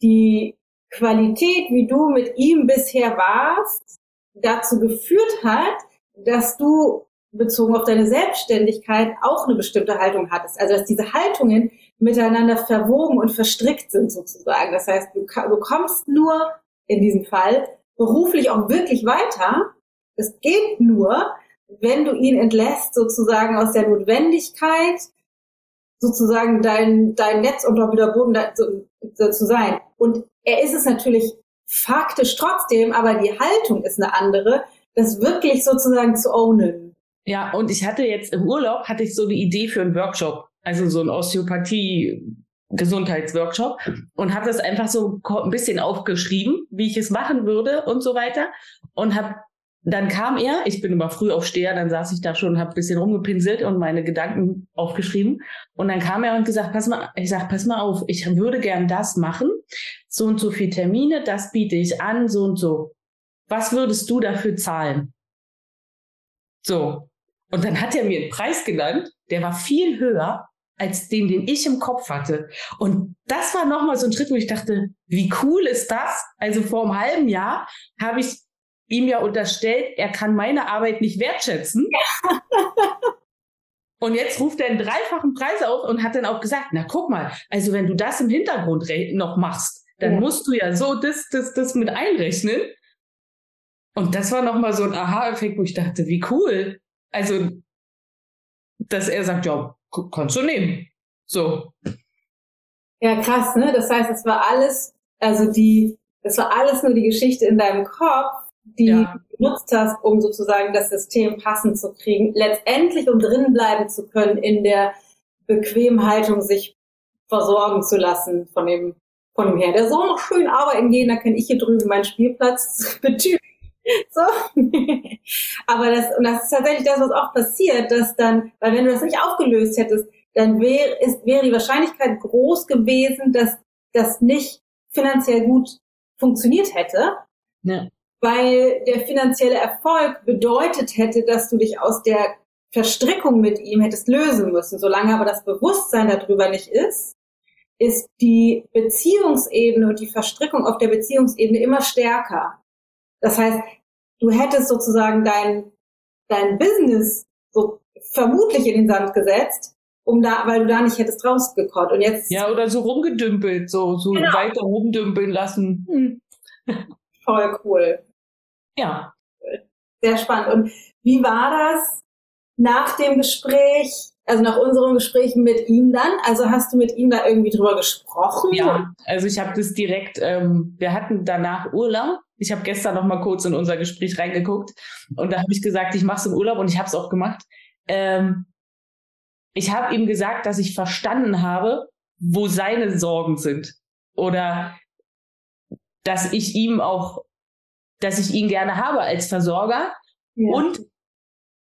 die Qualität, wie du mit ihm bisher warst, dazu geführt hat, dass du bezogen auf deine Selbstständigkeit auch eine bestimmte Haltung hattest. Also dass diese Haltungen miteinander verwoben und verstrickt sind sozusagen. Das heißt, du, du kommst nur in diesem Fall beruflich auch wirklich weiter, es geht nur, wenn du ihn entlässt, sozusagen aus der Notwendigkeit, sozusagen dein, dein Netz unter wieder Boden zu, zu sein. Und er ist es natürlich faktisch trotzdem, aber die Haltung ist eine andere, das wirklich sozusagen zu ownen. Ja, und ich hatte jetzt im Urlaub hatte ich so eine Idee für einen Workshop, also so ein Osteopathie Gesundheitsworkshop und habe das einfach so ein bisschen aufgeschrieben, wie ich es machen würde und so weiter und habe dann kam er, ich bin immer früh aufsteher, dann saß ich da schon, habe ein bisschen rumgepinselt und meine Gedanken aufgeschrieben. Und dann kam er und gesagt, pass mal, ich sag, pass mal auf, ich würde gern das machen, so und so viel Termine, das biete ich an, so und so. Was würdest du dafür zahlen? So. Und dann hat er mir einen Preis genannt, der war viel höher als den, den ich im Kopf hatte. Und das war nochmal so ein Schritt, wo ich dachte, wie cool ist das? Also vor einem halben Jahr habe ich ihm ja unterstellt, er kann meine Arbeit nicht wertschätzen. und jetzt ruft er einen dreifachen Preis auf und hat dann auch gesagt, na guck mal, also wenn du das im Hintergrund noch machst, dann ja. musst du ja so das, das, das mit einrechnen. Und das war nochmal so ein Aha-Effekt, wo ich dachte, wie cool. Also, dass er sagt, ja, kannst du nehmen. So. Ja, krass, ne? Das heißt, es war alles, also die, das war alles nur die Geschichte in deinem Kopf die ja. du genutzt hast, um sozusagen das System passend zu kriegen, letztendlich um drin bleiben zu können in der Bequemhaltung, sich versorgen zu lassen von dem von dem Herrn. Der soll noch schön arbeiten gehen, da kann ich hier drüben meinen Spielplatz betüren. So. Aber das, und das ist tatsächlich das, was auch passiert, dass dann, weil wenn du das nicht aufgelöst hättest, dann wäre, ist, wäre die Wahrscheinlichkeit groß gewesen, dass das nicht finanziell gut funktioniert hätte. Ja weil der finanzielle Erfolg bedeutet hätte, dass du dich aus der Verstrickung mit ihm hättest lösen müssen. Solange aber das Bewusstsein darüber nicht ist, ist die Beziehungsebene und die Verstrickung auf der Beziehungsebene immer stärker. Das heißt, du hättest sozusagen dein, dein Business so vermutlich in den Sand gesetzt, um da, weil du da nicht hättest rausgekommen. Und jetzt. Ja, oder so rumgedümpelt, so, so genau. weiter rumdümpeln lassen. Hm. Voll cool. Ja. Sehr spannend. Und wie war das nach dem Gespräch, also nach unserem Gespräch mit ihm dann? Also hast du mit ihm da irgendwie drüber gesprochen? Ja, also ich habe das direkt, ähm, wir hatten danach Urlaub. Ich habe gestern noch mal kurz in unser Gespräch reingeguckt und da habe ich gesagt, ich mache es im Urlaub und ich habe es auch gemacht. Ähm, ich habe ihm gesagt, dass ich verstanden habe, wo seine Sorgen sind oder dass ich ihm auch dass ich ihn gerne habe als Versorger ja. und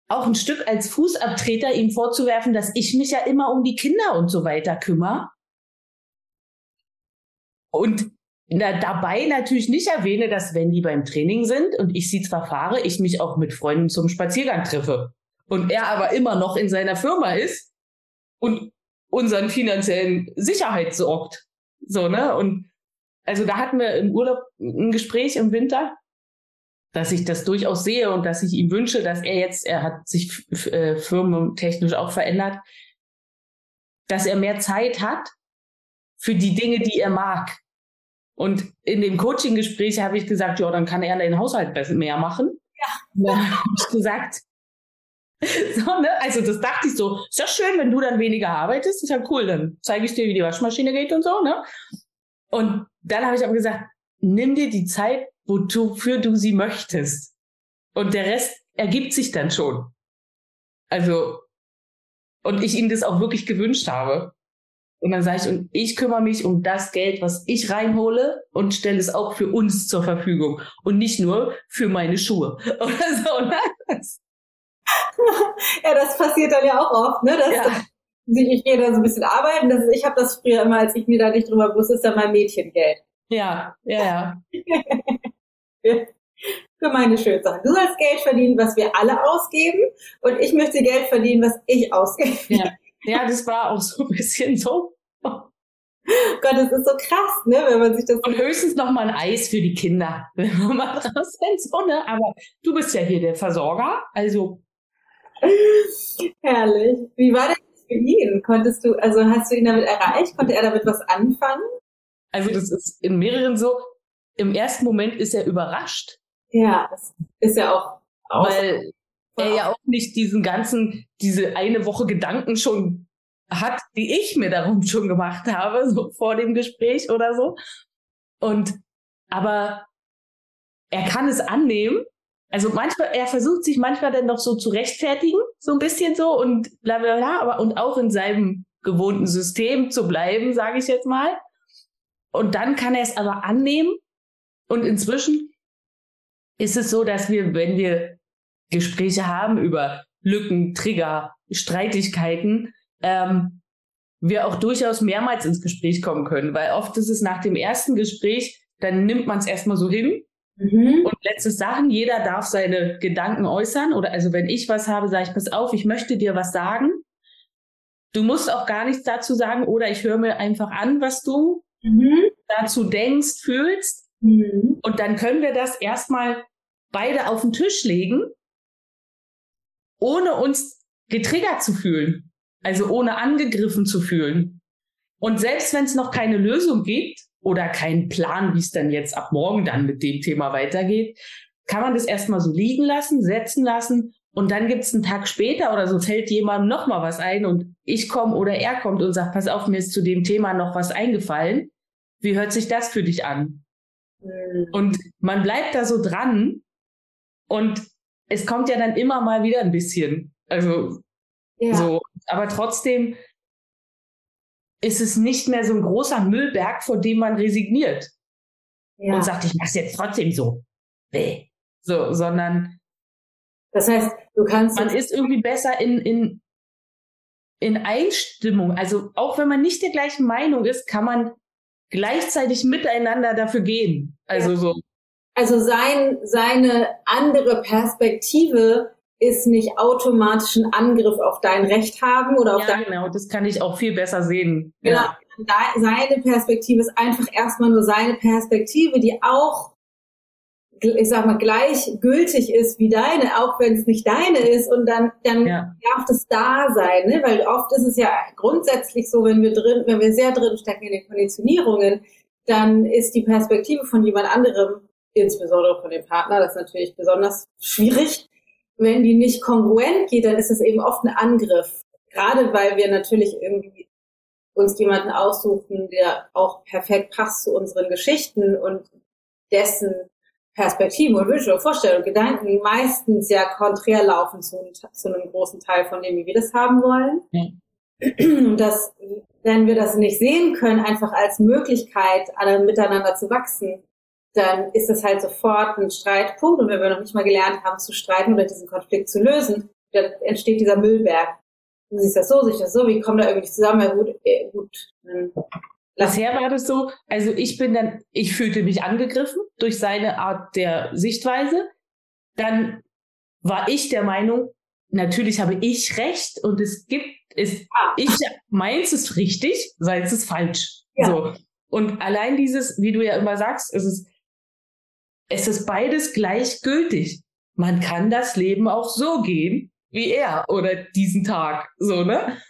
auch ein Stück als Fußabtreter ihm vorzuwerfen, dass ich mich ja immer um die Kinder und so weiter kümmere. Und na, dabei natürlich nicht erwähne, dass wenn die beim Training sind und ich sie zwar fahre, ich mich auch mit Freunden zum Spaziergang treffe. Und er aber immer noch in seiner Firma ist und unseren finanziellen Sicherheit sorgt. So, ne? Und also da hatten wir im Urlaub ein Gespräch im Winter dass ich das durchaus sehe und dass ich ihm wünsche, dass er jetzt, er hat sich äh, firmentechnisch auch verändert, dass er mehr Zeit hat für die Dinge, die er mag. Und in dem Coaching-Gespräch habe ich gesagt, ja, dann kann er den Haushalt mehr machen. Ja. Und dann habe ich gesagt, so, ne? Also das dachte ich so, ist ja schön, wenn du dann weniger arbeitest, ist ja cool, dann zeige ich dir, wie die Waschmaschine geht und so, ne? Und dann habe ich aber gesagt, nimm dir die Zeit wofür du sie möchtest. Und der Rest ergibt sich dann schon. Also, und ich ihm das auch wirklich gewünscht habe. Und dann sage ich, und ich kümmere mich um das Geld, was ich reinhole und stelle es auch für uns zur Verfügung und nicht nur für meine Schuhe oder so. Ne? ja, das passiert dann ja auch oft, ne? Dass ja. ich gehe da so ein bisschen arbeiten. Das ist, ich habe das früher immer, als ich mir da nicht drüber wusste, ist dann mein Mädchengeld. Ja, ja, ja. für meine schönen Sachen. Du sollst Geld verdienen, was wir alle ausgeben und ich möchte Geld verdienen, was ich ausgebe. Ja, ja das war auch so ein bisschen so. Gott, das ist so krass, ne, wenn man sich das. Und höchstens noch mal ein Eis für die Kinder, wenn man mal raus so, ne? Aber du bist ja hier der Versorger, also. Herrlich. Wie war das für ihn? Konntest du, also hast du ihn damit erreicht? Konnte er damit was anfangen? Also das ist in mehreren so, im ersten Moment ist er überrascht. Ja, das ist ja auch. Weil er ja auch nicht diesen ganzen, diese eine Woche Gedanken schon hat, die ich mir darum schon gemacht habe, so vor dem Gespräch oder so. Und, aber er kann es annehmen also manchmal, er versucht sich manchmal dann noch so zu rechtfertigen, so ein bisschen so und bla bla bla, aber und auch in seinem gewohnten System zu bleiben, sage ich jetzt mal. Und dann kann er es aber annehmen. Und inzwischen ist es so, dass wir, wenn wir Gespräche haben über Lücken, Trigger, Streitigkeiten, ähm, wir auch durchaus mehrmals ins Gespräch kommen können, weil oft ist es nach dem ersten Gespräch, dann nimmt man es erstmal so hin mhm. und letzte Sachen, jeder darf seine Gedanken äußern oder also wenn ich was habe, sage ich, pass auf, ich möchte dir was sagen. Du musst auch gar nichts dazu sagen oder ich höre mir einfach an, was du mhm. dazu denkst, fühlst mhm. und dann können wir das erstmal beide auf den Tisch legen, ohne uns getriggert zu fühlen. Also ohne angegriffen zu fühlen. Und selbst wenn es noch keine Lösung gibt oder keinen Plan, wie es dann jetzt ab morgen dann mit dem Thema weitergeht, kann man das erstmal so liegen lassen, setzen lassen und dann gibt es einen Tag später oder so fällt jemandem noch mal was ein und ich komme oder er kommt und sagt, pass auf, mir ist zu dem Thema noch was eingefallen. Wie hört sich das für dich an? Mhm. Und man bleibt da so dran und es kommt ja dann immer mal wieder ein bisschen. Also ja. So, aber trotzdem ist es nicht mehr so ein großer Müllberg, vor dem man resigniert ja. und sagt, ich mache es jetzt trotzdem so. Nee. So, sondern das heißt, du kannst man ist irgendwie besser in in in Einstimmung. Also auch wenn man nicht der gleichen Meinung ist, kann man gleichzeitig miteinander dafür gehen. Also ja. so. Also sein, seine andere Perspektive ist nicht automatisch ein Angriff auf dein Recht haben oder auf ja, dein genau, das kann ich auch viel besser sehen. Genau, ja. seine Perspektive ist einfach erstmal nur seine Perspektive, die auch, ich sag mal, gleichgültig ist wie deine, auch wenn es nicht deine ist und dann, dann ja. darf das da sein, ne? weil oft ist es ja grundsätzlich so, wenn wir drin, wenn wir sehr drin stecken in den Konditionierungen, dann ist die Perspektive von jemand anderem, insbesondere von dem Partner, das ist natürlich besonders schwierig, wenn die nicht kongruent geht, dann ist es eben oft ein Angriff. Gerade weil wir natürlich irgendwie uns jemanden aussuchen, der auch perfekt passt zu unseren Geschichten und dessen Perspektiven und Wünsche und Vorstellungen, Gedanken meistens ja konträr laufen zu, zu, einem großen Teil von dem, wie wir das haben wollen. Und dass, wenn wir das nicht sehen können, einfach als Möglichkeit, alle miteinander zu wachsen, dann ist es halt sofort ein Streitpunkt. Und wenn wir noch nicht mal gelernt haben zu streiten oder diesen Konflikt zu lösen, dann entsteht dieser Müllberg. Du siehst das so, siehst das so, wie kommen da irgendwie zusammen? Ja, gut, äh, gut. Bisher war das so, also ich bin dann, ich fühlte mich angegriffen durch seine Art der Sichtweise. Dann war ich der Meinung, natürlich habe ich recht und es gibt, es, ah. ich, meins ist richtig, seins ist falsch. Ja. So. Und allein dieses, wie du ja immer sagst, es ist es ist beides gleichgültig. Man kann das Leben auch so gehen wie er oder diesen Tag, so, ne?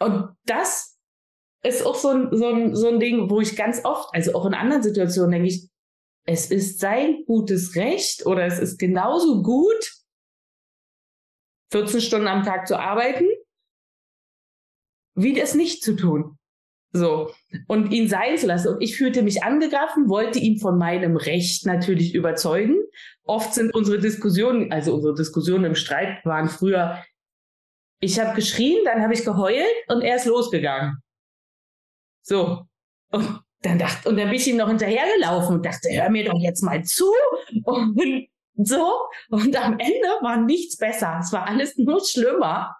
Und das ist auch so ein, so ein, so ein Ding, wo ich ganz oft, also auch in anderen Situationen denke ich, es ist sein gutes Recht oder es ist genauso gut, 14 Stunden am Tag zu arbeiten, wie das nicht zu tun. So. Und ihn sein zu lassen. Und ich fühlte mich angegriffen, wollte ihn von meinem Recht natürlich überzeugen. Oft sind unsere Diskussionen, also unsere Diskussionen im Streit waren früher, ich habe geschrien, dann habe ich geheult und er ist losgegangen. So. Und dann dachte, und dann bin ich ihm noch hinterhergelaufen und dachte, hör mir doch jetzt mal zu. Und so. Und am Ende war nichts besser. Es war alles nur schlimmer.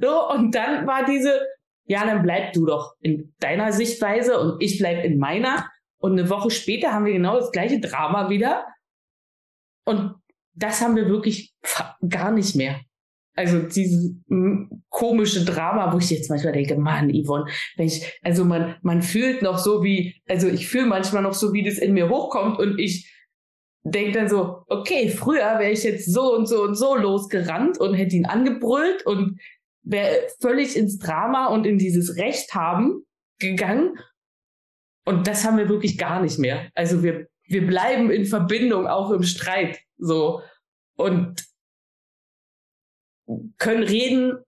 So. Und dann war diese, ja, dann bleib du doch in deiner Sichtweise und ich bleib in meiner. Und eine Woche später haben wir genau das gleiche Drama wieder. Und das haben wir wirklich gar nicht mehr. Also dieses komische Drama, wo ich jetzt manchmal denke, Mann, Yvonne, wenn ich, also man, man fühlt noch so wie, also ich fühle manchmal noch so, wie das in mir hochkommt und ich denke dann so, okay, früher wäre ich jetzt so und so und so losgerannt und hätte ihn angebrüllt und wäre völlig ins Drama und in dieses Recht haben gegangen. Und das haben wir wirklich gar nicht mehr. Also wir, wir bleiben in Verbindung, auch im Streit, so. Und können reden,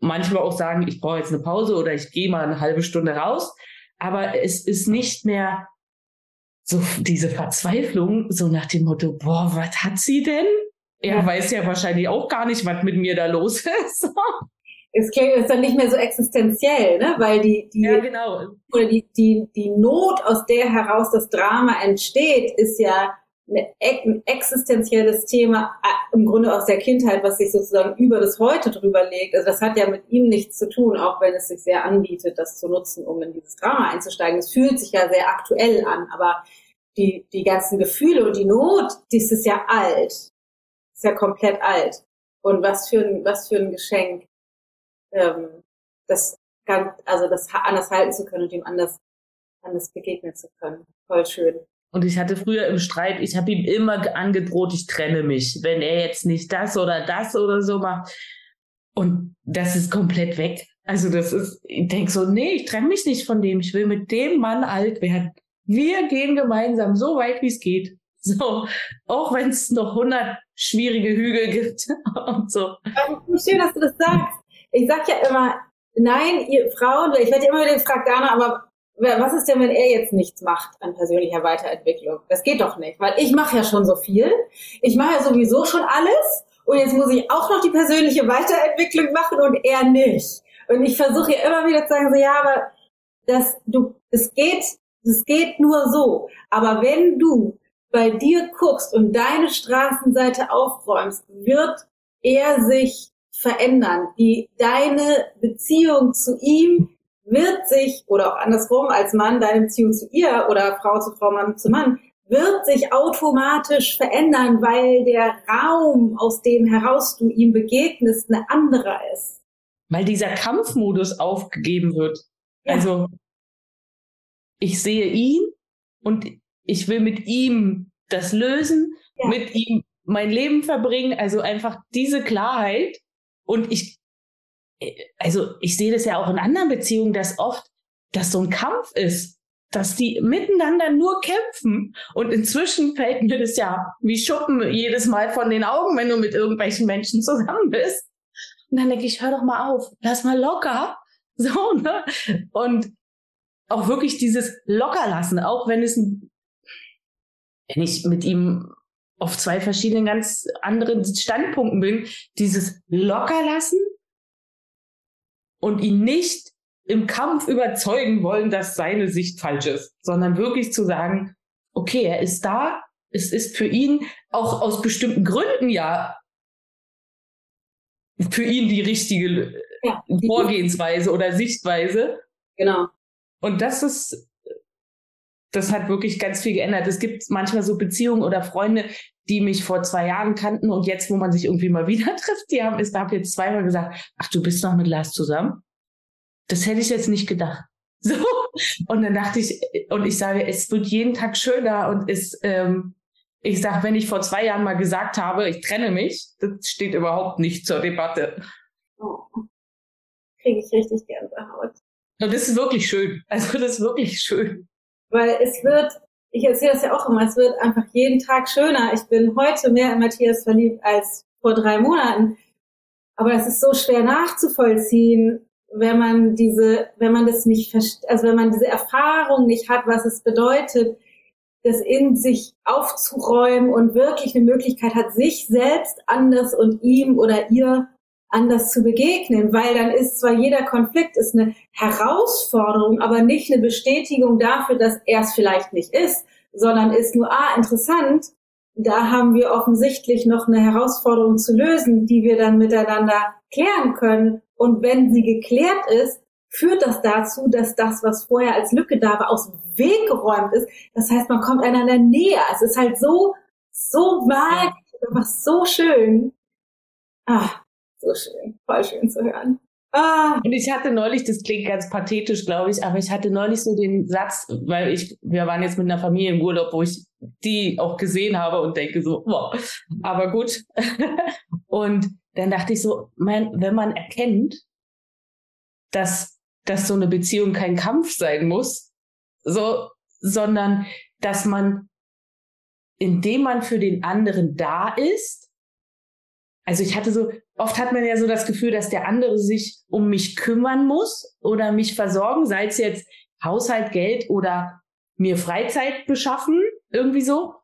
manchmal auch sagen, ich brauche jetzt eine Pause oder ich gehe mal eine halbe Stunde raus. Aber es ist nicht mehr so diese Verzweiflung, so nach dem Motto, boah, was hat sie denn? Er weiß ja wahrscheinlich auch gar nicht, was mit mir da los ist. es klingt ist dann nicht mehr so existenziell, ne? Weil die, die, ja, genau. oder die, die, die Not, aus der heraus das Drama entsteht, ist ja eine, ein existenzielles Thema äh, im Grunde aus der Kindheit, was sich sozusagen über das Heute drüber legt. Also das hat ja mit ihm nichts zu tun, auch wenn es sich sehr anbietet, das zu nutzen, um in dieses Drama einzusteigen. Es fühlt sich ja sehr aktuell an, aber die, die ganzen Gefühle und die Not, das ist ja alt. Ist ja komplett alt. Und was für ein, was für ein Geschenk, ähm, das ganz, also das anders halten zu können und ihm anders, anders begegnen zu können. Voll schön. Und ich hatte früher im Streit, ich habe ihm immer angedroht, ich trenne mich, wenn er jetzt nicht das oder das oder so macht. Und das ist komplett weg. Also das ist, ich denke so, nee, ich trenne mich nicht von dem. Ich will mit dem Mann alt werden. Wir gehen gemeinsam so weit, wie es geht. So, auch wenn es noch 100 schwierige Hügel gibt und so. Schön, dass du das sagst. Ich sag ja immer, nein, ihr Frauen, ich werde immer wieder gefragt, Dana, aber was ist denn, wenn er jetzt nichts macht an persönlicher Weiterentwicklung? Das geht doch nicht, weil ich mache ja schon so viel. Ich mache ja sowieso schon alles und jetzt muss ich auch noch die persönliche Weiterentwicklung machen und er nicht. Und ich versuche ja immer wieder zu sagen, so, ja, aber das, du, es geht, es geht nur so. Aber wenn du bei dir guckst und deine Straßenseite aufräumst, wird er sich verändern. Die, deine Beziehung zu ihm wird sich, oder auch andersrum als Mann, deine Beziehung zu ihr oder Frau zu Frau, Mann zu Mann, wird sich automatisch verändern, weil der Raum, aus dem heraus du ihm begegnest, eine andere ist. Weil dieser Kampfmodus aufgegeben wird. Ja. Also ich sehe ihn und ich will mit ihm das lösen, ja. mit ihm mein Leben verbringen, also einfach diese Klarheit. Und ich also ich sehe das ja auch in anderen Beziehungen, dass oft das so ein Kampf ist, dass die miteinander nur kämpfen. Und inzwischen fällt mir das ja wie Schuppen jedes Mal von den Augen, wenn du mit irgendwelchen Menschen zusammen bist. Und dann denke ich, hör doch mal auf, lass mal locker. So, ne? Und auch wirklich dieses Lockerlassen, auch wenn es, wenn ich mit ihm auf zwei verschiedenen ganz anderen Standpunkten bin, dieses Lockerlassen und ihn nicht im Kampf überzeugen wollen, dass seine Sicht falsch ist, sondern wirklich zu sagen, okay, er ist da, es ist für ihn auch aus bestimmten Gründen ja für ihn die richtige ja. Vorgehensweise oder Sichtweise. Genau. Und das ist, das hat wirklich ganz viel geändert. Es gibt manchmal so Beziehungen oder Freunde, die mich vor zwei Jahren kannten und jetzt, wo man sich irgendwie mal wieder trifft, die haben, es gab jetzt zweimal gesagt, ach, du bist noch mit Lars zusammen? Das hätte ich jetzt nicht gedacht. So. Und dann dachte ich, und ich sage, es wird jeden Tag schöner und es, ähm, ich sage, wenn ich vor zwei Jahren mal gesagt habe, ich trenne mich, das steht überhaupt nicht zur Debatte. Oh. Kriege ich richtig Gänsehaut. Und das ist wirklich schön. Also das ist wirklich schön. Weil es wird ich erzähle das ja auch immer, es wird einfach jeden Tag schöner. Ich bin heute mehr in Matthias verliebt als vor drei Monaten. Aber es ist so schwer nachzuvollziehen, wenn man diese, wenn man das nicht, also wenn man diese Erfahrung nicht hat, was es bedeutet, das in sich aufzuräumen und wirklich eine Möglichkeit hat, sich selbst anders und ihm oder ihr anders zu begegnen, weil dann ist zwar jeder Konflikt ist eine Herausforderung, aber nicht eine Bestätigung dafür, dass er es vielleicht nicht ist, sondern ist nur, ah, interessant, da haben wir offensichtlich noch eine Herausforderung zu lösen, die wir dann miteinander klären können. Und wenn sie geklärt ist, führt das dazu, dass das, was vorher als Lücke da war, aus dem Weg geräumt ist. Das heißt, man kommt einander näher. Es ist halt so, so magisch, einfach so schön. Ah, so schön, voll schön zu hören. Ah. Und ich hatte neulich, das klingt ganz pathetisch, glaube ich, aber ich hatte neulich so den Satz, weil ich, wir waren jetzt mit einer Familie im Urlaub, wo ich die auch gesehen habe und denke so, wow, aber gut. und dann dachte ich so, mein, wenn man erkennt, dass, dass so eine Beziehung kein Kampf sein muss, so, sondern dass man, indem man für den anderen da ist, also ich hatte so, oft hat man ja so das Gefühl, dass der andere sich um mich kümmern muss oder mich versorgen, sei es jetzt Haushalt, Geld oder mir Freizeit beschaffen, irgendwie so.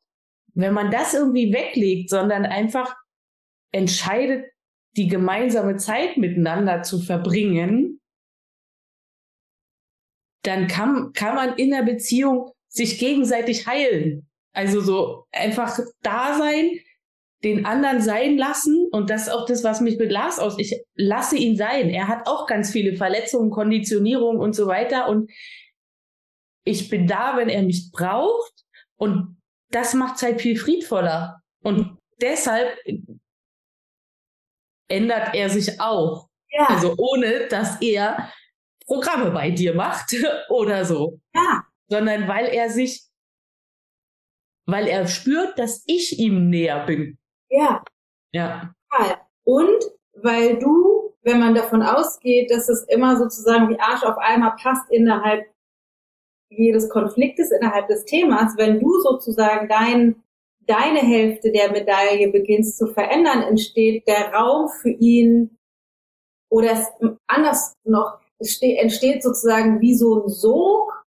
Wenn man das irgendwie weglegt, sondern einfach entscheidet, die gemeinsame Zeit miteinander zu verbringen, dann kann, kann man in der Beziehung sich gegenseitig heilen. Also so einfach da sein, den anderen sein lassen. Und das ist auch das, was mich mit Lars aus. Ich lasse ihn sein. Er hat auch ganz viele Verletzungen, Konditionierung und so weiter. Und ich bin da, wenn er mich braucht. Und das macht es halt viel friedvoller. Und deshalb ändert er sich auch. Ja. Also ohne, dass er Programme bei dir macht oder so. Ja. Sondern weil er sich, weil er spürt, dass ich ihm näher bin. Ja. Ja. Und weil du, wenn man davon ausgeht, dass es immer sozusagen wie Arsch auf einmal passt innerhalb jedes Konfliktes, innerhalb des Themas, wenn du sozusagen dein, deine Hälfte der Medaille beginnst zu verändern, entsteht der Raum für ihn oder es anders noch, es entsteht sozusagen wie so ein Sog,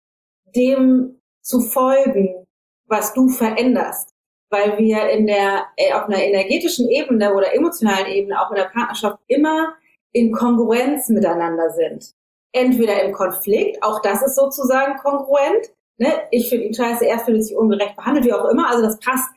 dem zu folgen, was du veränderst weil wir in der, äh, auf einer energetischen Ebene oder emotionalen Ebene, auch in der Partnerschaft, immer in Kongruenz miteinander sind. Entweder im Konflikt, auch das ist sozusagen kongruent. Ne? Ich finde ihn scheiße, er findet sich ungerecht behandelt, wie auch immer. Also das passt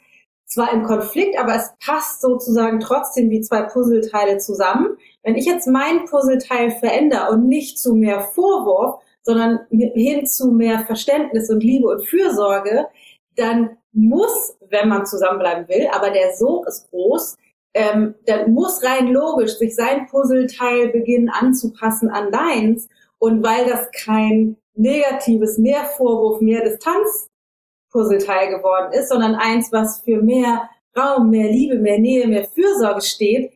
zwar im Konflikt, aber es passt sozusagen trotzdem wie zwei Puzzleteile zusammen. Wenn ich jetzt mein Puzzleteil verändere und nicht zu mehr Vorwurf, sondern hin zu mehr Verständnis und Liebe und Fürsorge, dann muss, wenn man zusammenbleiben will, aber der Sog ist groß, ähm, dann muss rein logisch sich sein Puzzleteil beginnen anzupassen an deins. Und weil das kein negatives, mehr Vorwurf, mehr Distanz Puzzleteil geworden ist, sondern eins, was für mehr Raum, mehr Liebe, mehr Nähe, mehr Fürsorge steht,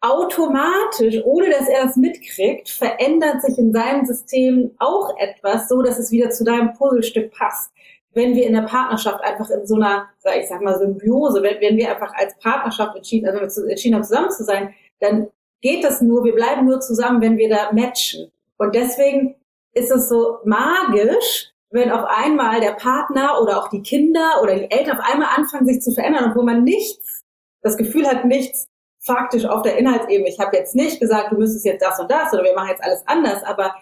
automatisch, ohne dass er das mitkriegt, verändert sich in seinem System auch etwas, so dass es wieder zu deinem Puzzlestück passt wenn wir in der Partnerschaft einfach in so einer, ich sag mal, Symbiose, wenn, wenn wir einfach als Partnerschaft entschieden, also entschieden haben, zusammen zu sein, dann geht das nur, wir bleiben nur zusammen, wenn wir da matchen. Und deswegen ist es so magisch, wenn auf einmal der Partner oder auch die Kinder oder die Eltern auf einmal anfangen, sich zu verändern, obwohl man nichts, das Gefühl hat, nichts faktisch auf der Inhaltsebene. Ich habe jetzt nicht gesagt, du müsstest jetzt das und das oder wir machen jetzt alles anders, aber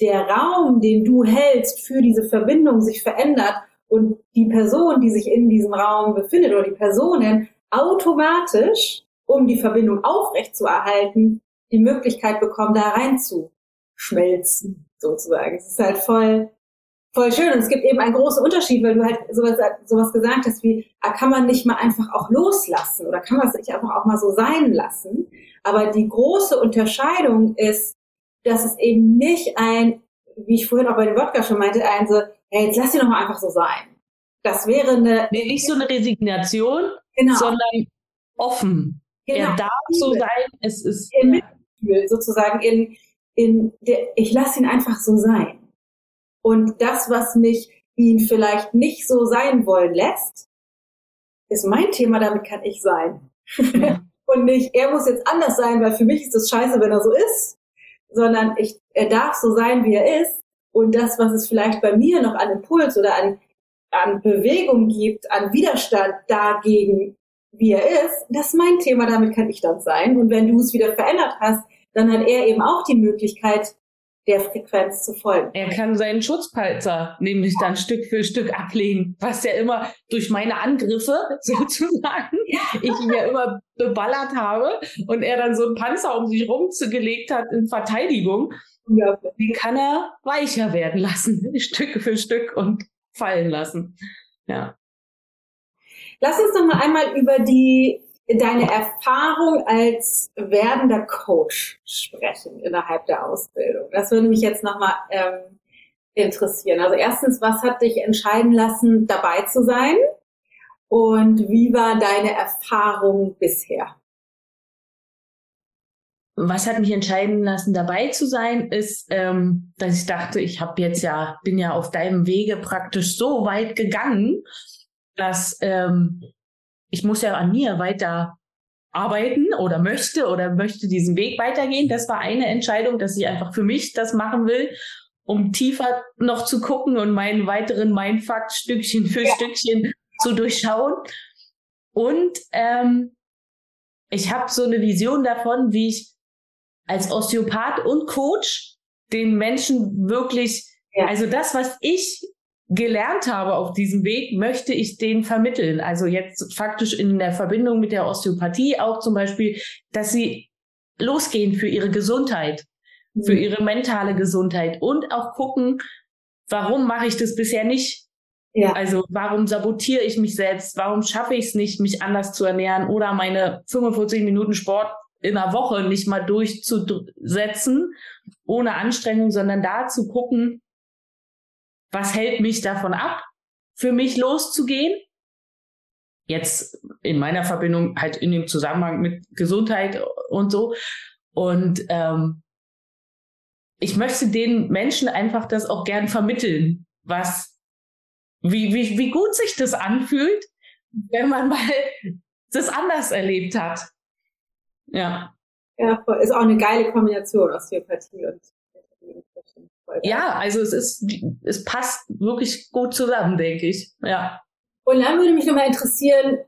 der Raum, den du hältst für diese Verbindung sich verändert und die Person, die sich in diesem Raum befindet oder die Personen automatisch, um die Verbindung aufrechtzuerhalten, die Möglichkeit bekommen, da rein zu schmelzen, sozusagen. Es ist halt voll, voll schön. Und es gibt eben einen großen Unterschied, weil du halt sowas, sowas gesagt hast wie, ah, kann man nicht mal einfach auch loslassen oder kann man es nicht einfach auch mal so sein lassen? Aber die große Unterscheidung ist, dass es eben nicht ein, wie ich vorhin auch bei dem Wodka schon meinte, ein so, hey, jetzt lass sie doch mal einfach so sein. Das wäre eine. Nee, nicht so eine Resignation, genau. sondern offen. Genau. Er darf so sein, es ist. Mitgefühl, sozusagen in, in der, ich lasse ihn einfach so sein. Und das, was mich ihn vielleicht nicht so sein wollen lässt, ist mein Thema, damit kann ich sein. Ja. Und nicht, er muss jetzt anders sein, weil für mich ist das scheiße, wenn er so ist, sondern ich, er darf so sein, wie er ist und das, was es vielleicht bei mir noch an Impuls oder an, an Bewegung gibt, an Widerstand dagegen, wie er ist, das ist mein Thema, damit kann ich dann sein. Und wenn du es wieder verändert hast, dann hat er eben auch die Möglichkeit, der Frequenz zu folgen. Er kann seinen Schutzpanzer nämlich dann Stück für Stück ablegen, was ja immer durch meine Angriffe sozusagen ich ihn ja immer beballert habe und er dann so einen Panzer um sich rumgelegt hat in Verteidigung. Ja. Kann er weicher werden lassen, Stück für Stück und fallen lassen. Ja. Lass uns noch mal einmal über die deine Erfahrung als werdender Coach sprechen innerhalb der Ausbildung. Das würde mich jetzt noch mal ähm, interessieren. Also erstens, was hat dich entscheiden lassen, dabei zu sein? Und wie war deine Erfahrung bisher? Was hat mich entscheiden lassen, dabei zu sein, ist, ähm, dass ich dachte, ich habe jetzt ja, bin ja auf deinem Wege praktisch so weit gegangen, dass ähm, ich muss ja an mir weiter arbeiten oder möchte oder möchte diesen Weg weitergehen. Das war eine Entscheidung, dass ich einfach für mich das machen will. um tiefer noch zu gucken und meinen weiteren Mindfuck Stückchen für ja. Stückchen zu durchschauen. Und ähm, ich habe so eine Vision davon, wie ich als Osteopath und Coach den Menschen wirklich, ja. also das, was ich gelernt habe auf diesem Weg, möchte ich denen vermitteln. Also jetzt faktisch in der Verbindung mit der Osteopathie auch zum Beispiel, dass sie losgehen für ihre Gesundheit, mhm. für ihre mentale Gesundheit und auch gucken, warum mache ich das bisher nicht? Ja. Also warum sabotiere ich mich selbst? Warum schaffe ich es nicht, mich anders zu ernähren oder meine 45 Minuten Sport in einer Woche nicht mal durchzusetzen, ohne Anstrengung, sondern da zu gucken, was hält mich davon ab, für mich loszugehen? Jetzt in meiner Verbindung halt in dem Zusammenhang mit Gesundheit und so. Und ähm, ich möchte den Menschen einfach das auch gern vermitteln, was, wie, wie, wie gut sich das anfühlt, wenn man mal das anders erlebt hat. Ja. Ja, ist auch eine geile Kombination Osteopathie und ja, also es ist, es passt wirklich gut zusammen, denke ich. Ja. Und dann würde mich nochmal interessieren,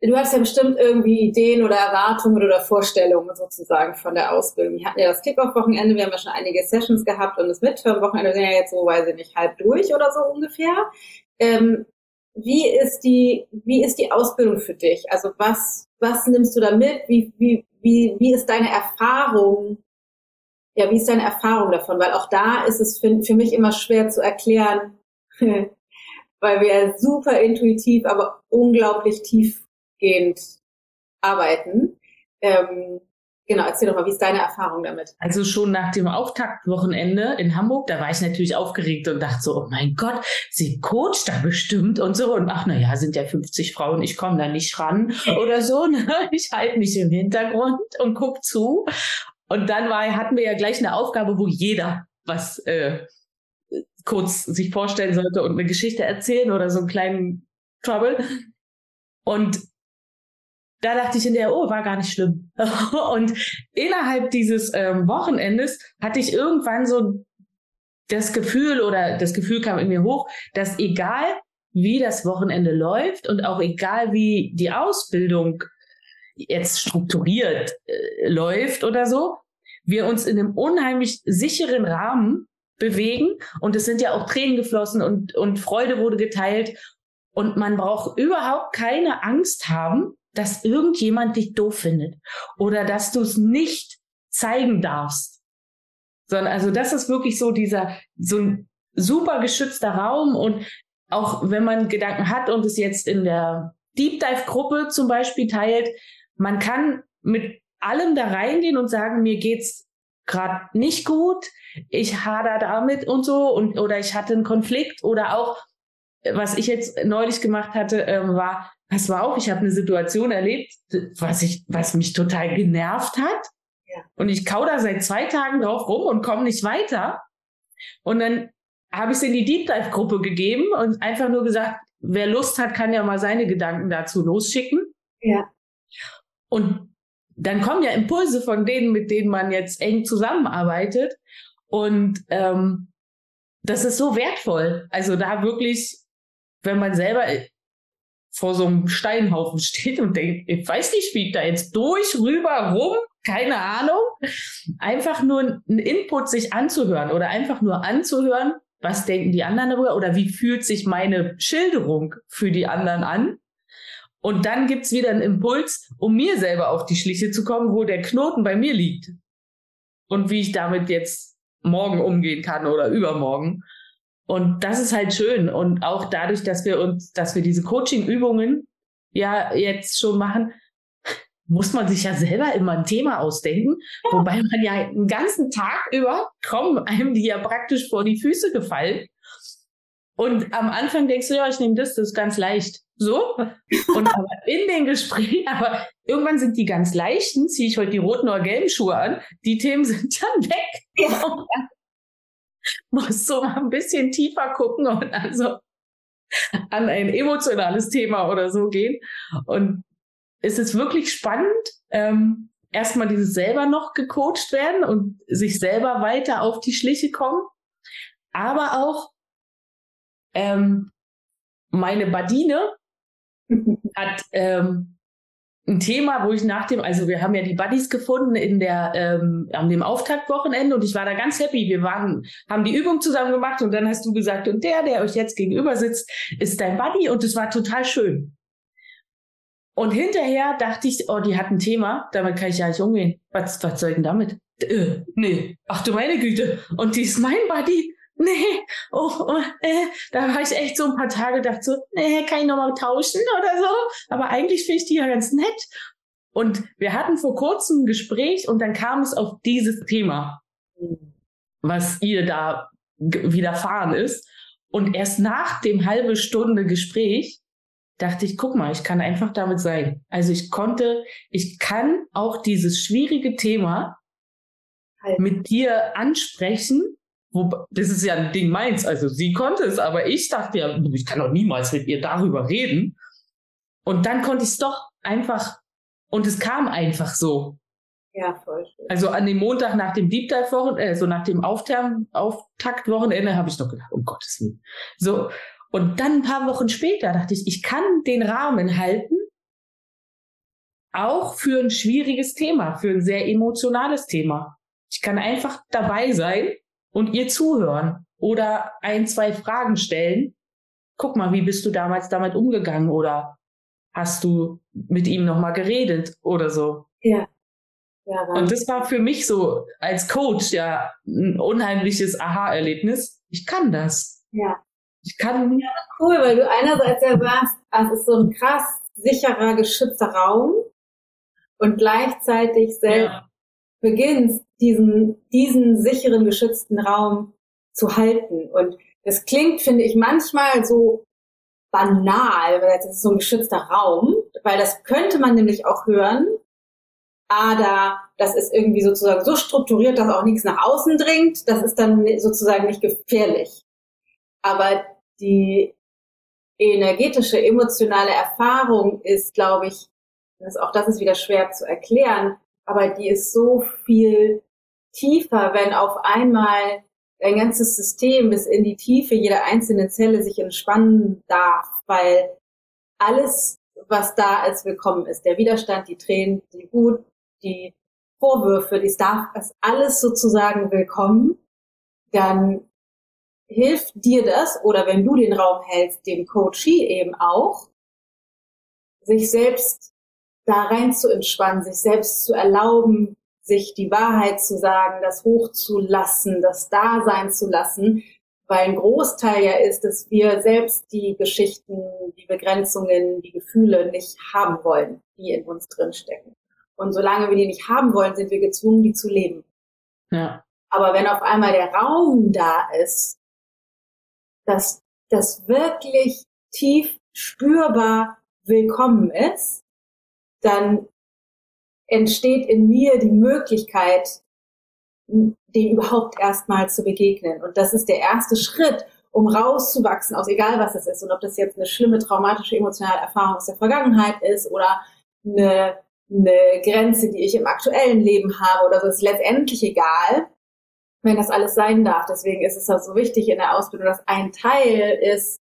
du hast ja bestimmt irgendwie Ideen oder Erwartungen oder Vorstellungen sozusagen von der Ausbildung. Wir hatten ja das Kickoff-Wochenende, wir haben ja schon einige Sessions gehabt und das Midterm-Wochenende sind ja jetzt so, weiß ich nicht, halb durch oder so ungefähr. Ähm, wie ist die, wie ist die Ausbildung für dich? Also was, was nimmst du da mit? Wie, wie, wie, wie ist deine Erfahrung ja, wie ist deine Erfahrung davon? Weil auch da ist es für, für mich immer schwer zu erklären, weil wir super intuitiv, aber unglaublich tiefgehend arbeiten. Ähm, genau, erzähl doch mal, wie ist deine Erfahrung damit? Also schon nach dem Auftaktwochenende in Hamburg, da war ich natürlich aufgeregt und dachte so, oh mein Gott, sie coacht da bestimmt und so. Und ach, na ja, sind ja 50 Frauen, ich komme da nicht ran oder so. Ne? Ich halte mich im Hintergrund und guck zu. Und dann war, hatten wir ja gleich eine Aufgabe, wo jeder was äh, kurz sich vorstellen sollte und eine Geschichte erzählen oder so einen kleinen Trouble. Und da dachte ich in der, oh, war gar nicht schlimm. und innerhalb dieses ähm, Wochenendes hatte ich irgendwann so das Gefühl oder das Gefühl kam in mir hoch, dass egal wie das Wochenende läuft und auch egal wie die Ausbildung jetzt strukturiert äh, läuft oder so, wir uns in einem unheimlich sicheren Rahmen bewegen und es sind ja auch Tränen geflossen und, und Freude wurde geteilt und man braucht überhaupt keine Angst haben, dass irgendjemand dich doof findet oder dass du es nicht zeigen darfst. Sondern also das ist wirklich so dieser, so ein super geschützter Raum und auch wenn man Gedanken hat und es jetzt in der Deep Dive Gruppe zum Beispiel teilt, man kann mit allem da reingehen und sagen, mir geht's gerade nicht gut, ich hader damit und so und oder ich hatte einen Konflikt oder auch was ich jetzt neulich gemacht hatte, ähm, war, pass mal auf, ich habe eine Situation erlebt, was ich, was mich total genervt hat. Ja. Und ich kau da seit zwei Tagen drauf rum und komme nicht weiter. Und dann habe ich es in die Deep Dive Gruppe gegeben und einfach nur gesagt, wer Lust hat, kann ja mal seine Gedanken dazu losschicken. Ja. Und dann kommen ja Impulse von denen, mit denen man jetzt eng zusammenarbeitet. Und ähm, das ist so wertvoll. Also da wirklich, wenn man selber vor so einem Steinhaufen steht und denkt, ich weiß nicht, wie ich da jetzt durch, rüber, rum, keine Ahnung. Einfach nur einen Input sich anzuhören oder einfach nur anzuhören, was denken die anderen darüber oder wie fühlt sich meine Schilderung für die anderen an. Und dann gibt's wieder einen Impuls, um mir selber auf die Schliche zu kommen, wo der Knoten bei mir liegt. Und wie ich damit jetzt morgen umgehen kann oder übermorgen. Und das ist halt schön. Und auch dadurch, dass wir uns, dass wir diese Coaching-Übungen ja jetzt schon machen, muss man sich ja selber immer ein Thema ausdenken, wobei man ja einen ganzen Tag über kommen einem die ja praktisch vor die Füße gefallen. Und am Anfang denkst du, ja, ich nehme das, das ist ganz leicht. So. Und aber in den Gesprächen, aber irgendwann sind die ganz leichten, ziehe ich heute die roten oder gelben Schuhe an, die Themen sind dann weg. Ja. Musst du mal ein bisschen tiefer gucken und also an ein emotionales Thema oder so gehen. Und es ist wirklich spannend, ähm, erstmal dieses selber noch gecoacht werden und sich selber weiter auf die Schliche kommen. aber auch ähm, meine Badine hat ähm, ein Thema, wo ich nach dem, also wir haben ja die Buddies gefunden in der ähm, an dem Auftaktwochenende und ich war da ganz happy. Wir waren, haben die Übung zusammen gemacht und dann hast du gesagt, und der, der euch jetzt gegenüber sitzt, ist dein Buddy und es war total schön. Und hinterher dachte ich, oh, die hat ein Thema, damit kann ich ja nicht umgehen. Was, was soll denn damit? Äh, nee, ach du meine Güte. Und die ist mein Buddy nee, oh, oh äh, da war ich echt so ein paar Tage, dachte so, nee, kann ich nochmal tauschen oder so. Aber eigentlich finde ich die ja ganz nett. Und wir hatten vor kurzem ein Gespräch und dann kam es auf dieses Thema, was ihr da widerfahren ist. Und erst nach dem halbe Stunde Gespräch dachte ich, guck mal, ich kann einfach damit sein. Also ich konnte, ich kann auch dieses schwierige Thema mit dir ansprechen wo, das ist ja ein Ding meins. Also sie konnte es, aber ich dachte ja, ich kann doch niemals mit ihr darüber reden. Und dann konnte ich es doch einfach, und es kam einfach so. Ja, voll. Also an dem Montag nach dem Deep Dive Wochenende, äh, so nach dem Auftaktwochenende habe ich doch gedacht, um Gottes Willen. So. Und dann ein paar Wochen später dachte ich, ich kann den Rahmen halten, auch für ein schwieriges Thema, für ein sehr emotionales Thema. Ich kann einfach dabei sein und ihr zuhören oder ein, zwei Fragen stellen. Guck mal, wie bist du damals damit umgegangen oder hast du mit ihm nochmal geredet oder so? Ja. ja und das war für mich so als Coach ja ein unheimliches Aha-Erlebnis. Ich kann das. Ja. Ich kann. Ja, cool, weil du einerseits ja sagst, es ist so ein krass sicherer, geschützter Raum und gleichzeitig selbst ja. beginnst, diesen, diesen sicheren, geschützten Raum zu halten. Und das klingt, finde ich, manchmal so banal, weil das ist so ein geschützter Raum, weil das könnte man nämlich auch hören. Aber das ist irgendwie sozusagen so strukturiert, dass auch nichts nach außen dringt. Das ist dann sozusagen nicht gefährlich. Aber die energetische, emotionale Erfahrung ist, glaube ich, das, auch das ist wieder schwer zu erklären, aber die ist so viel tiefer, wenn auf einmal ein ganzes System bis in die Tiefe jeder einzelnen Zelle sich entspannen darf, weil alles, was da als willkommen ist, der Widerstand, die Tränen, die Wut, die Vorwürfe, die darf, ist alles sozusagen willkommen, dann hilft dir das, oder wenn du den Raum hältst, dem Coachie eben auch, sich selbst da rein zu entspannen, sich selbst zu erlauben, sich die Wahrheit zu sagen, das hochzulassen, das da sein zu lassen, weil ein Großteil ja ist, dass wir selbst die Geschichten, die Begrenzungen, die Gefühle nicht haben wollen, die in uns drinstecken. Und solange wir die nicht haben wollen, sind wir gezwungen, die zu leben. Ja. Aber wenn auf einmal der Raum da ist, dass das wirklich tief spürbar willkommen ist, dann entsteht in mir die Möglichkeit, dem überhaupt erstmal zu begegnen. Und das ist der erste Schritt, um rauszuwachsen aus egal was es ist. Und ob das jetzt eine schlimme, traumatische, emotionale Erfahrung aus der Vergangenheit ist oder eine, eine Grenze, die ich im aktuellen Leben habe oder so, ist letztendlich egal, wenn das alles sein darf. Deswegen ist es halt so wichtig in der Ausbildung, dass ein Teil ist,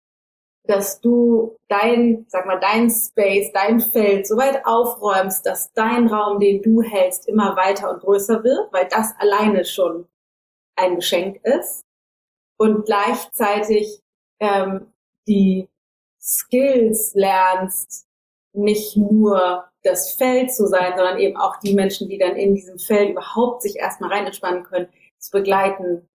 dass du dein, sag mal, dein Space, dein Feld so weit aufräumst, dass dein Raum, den du hältst, immer weiter und größer wird, weil das alleine schon ein Geschenk ist. Und gleichzeitig ähm, die Skills lernst, nicht nur das Feld zu sein, sondern eben auch die Menschen, die dann in diesem Feld überhaupt sich erstmal rein entspannen können, zu begleiten,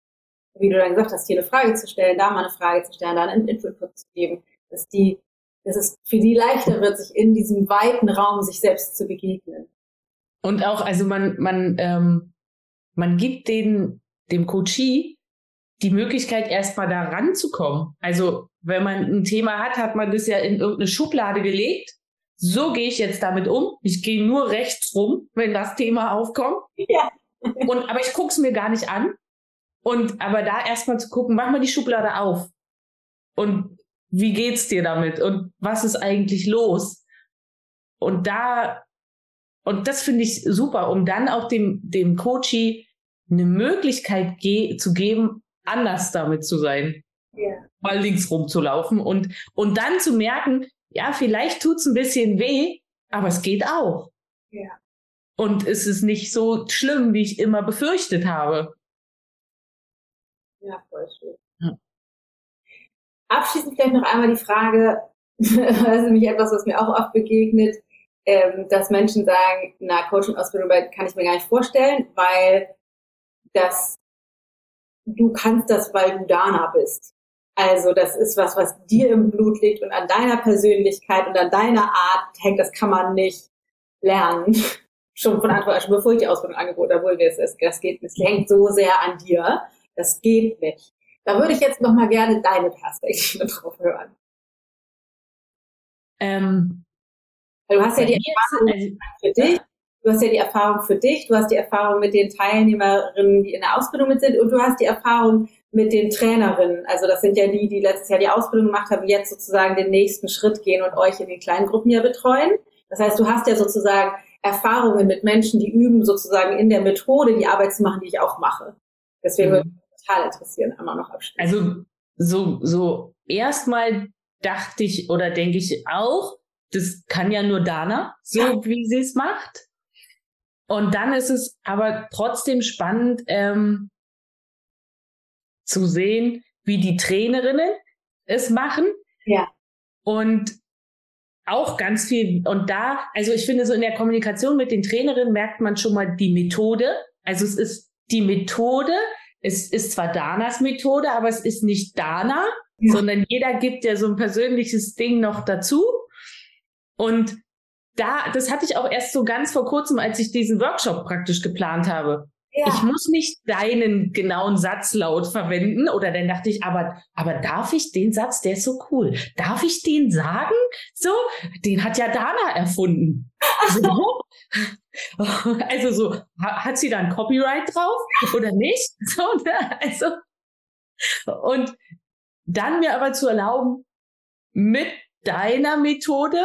wie du dann gesagt hast, hier eine Frage zu stellen, da mal eine Frage zu stellen, da einen Input zu geben, dass die, dass es für die leichter wird, sich in diesem weiten Raum sich selbst zu begegnen. Und auch, also man, man, ähm, man gibt den, dem Coachie die Möglichkeit, erstmal da ranzukommen. Also, wenn man ein Thema hat, hat man das ja in irgendeine Schublade gelegt. So gehe ich jetzt damit um. Ich gehe nur rechts rum, wenn das Thema aufkommt. Ja. Und, aber ich gucke es mir gar nicht an. Und aber da erstmal zu gucken, mach mal die Schublade auf. Und wie geht's dir damit? Und was ist eigentlich los? Und da, und das finde ich super, um dann auch dem, dem Coachie eine Möglichkeit ge zu geben, anders damit zu sein. Ja. Mal links rumzulaufen und, und dann zu merken, ja, vielleicht tut's ein bisschen weh, aber es geht auch. Ja. Und es ist nicht so schlimm, wie ich immer befürchtet habe. Ja, voll schön. Ja. Abschließend vielleicht noch einmal die Frage, das ist nämlich etwas, was mir auch oft begegnet, ähm, dass Menschen sagen, na, Coaching-Ausbildung kann ich mir gar nicht vorstellen, weil das, du kannst das, weil du Dana bist. Also das ist was, was dir im Blut liegt und an deiner Persönlichkeit und an deiner Art hängt, das kann man nicht lernen. schon von Anfang an, schon bevor ich die Ausbildung angeboten habe, es ist, das geht, es hängt so sehr an dir. Das geht nicht. Da würde ich jetzt noch mal gerne deine Perspektive drauf hören. Ähm, du hast ja die Erfahrung also, für dich, du hast ja die Erfahrung für dich, du hast die Erfahrung mit den Teilnehmerinnen, die in der Ausbildung mit sind, und du hast die Erfahrung mit den Trainerinnen. Also das sind ja die, die letztes Jahr die Ausbildung gemacht haben, jetzt sozusagen den nächsten Schritt gehen und euch in den kleinen Gruppen ja betreuen. Das heißt, du hast ja sozusagen Erfahrungen mit Menschen, die üben, sozusagen in der Methode die Arbeit zu machen, die ich auch mache. Deswegen mhm. würde total interessieren, einmal noch abschließen. Also so, so erstmal dachte ich oder denke ich auch, das kann ja nur Dana, so ja. wie sie es macht. Und dann ist es aber trotzdem spannend ähm, zu sehen, wie die Trainerinnen es machen. Ja. Und auch ganz viel. Und da, also ich finde, so in der Kommunikation mit den Trainerinnen merkt man schon mal die Methode. Also es ist die Methode. Es ist zwar Danas Methode, aber es ist nicht Dana, ja. sondern jeder gibt ja so ein persönliches Ding noch dazu. Und da, das hatte ich auch erst so ganz vor kurzem, als ich diesen Workshop praktisch geplant habe. Ja. Ich muss nicht deinen genauen Satzlaut verwenden oder dann dachte ich, aber, aber darf ich den Satz, der ist so cool, darf ich den sagen? So, den hat ja Dana erfunden. So. Also so, hat sie da ein Copyright drauf oder nicht? So, ne? also, und dann mir aber zu erlauben, mit deiner Methode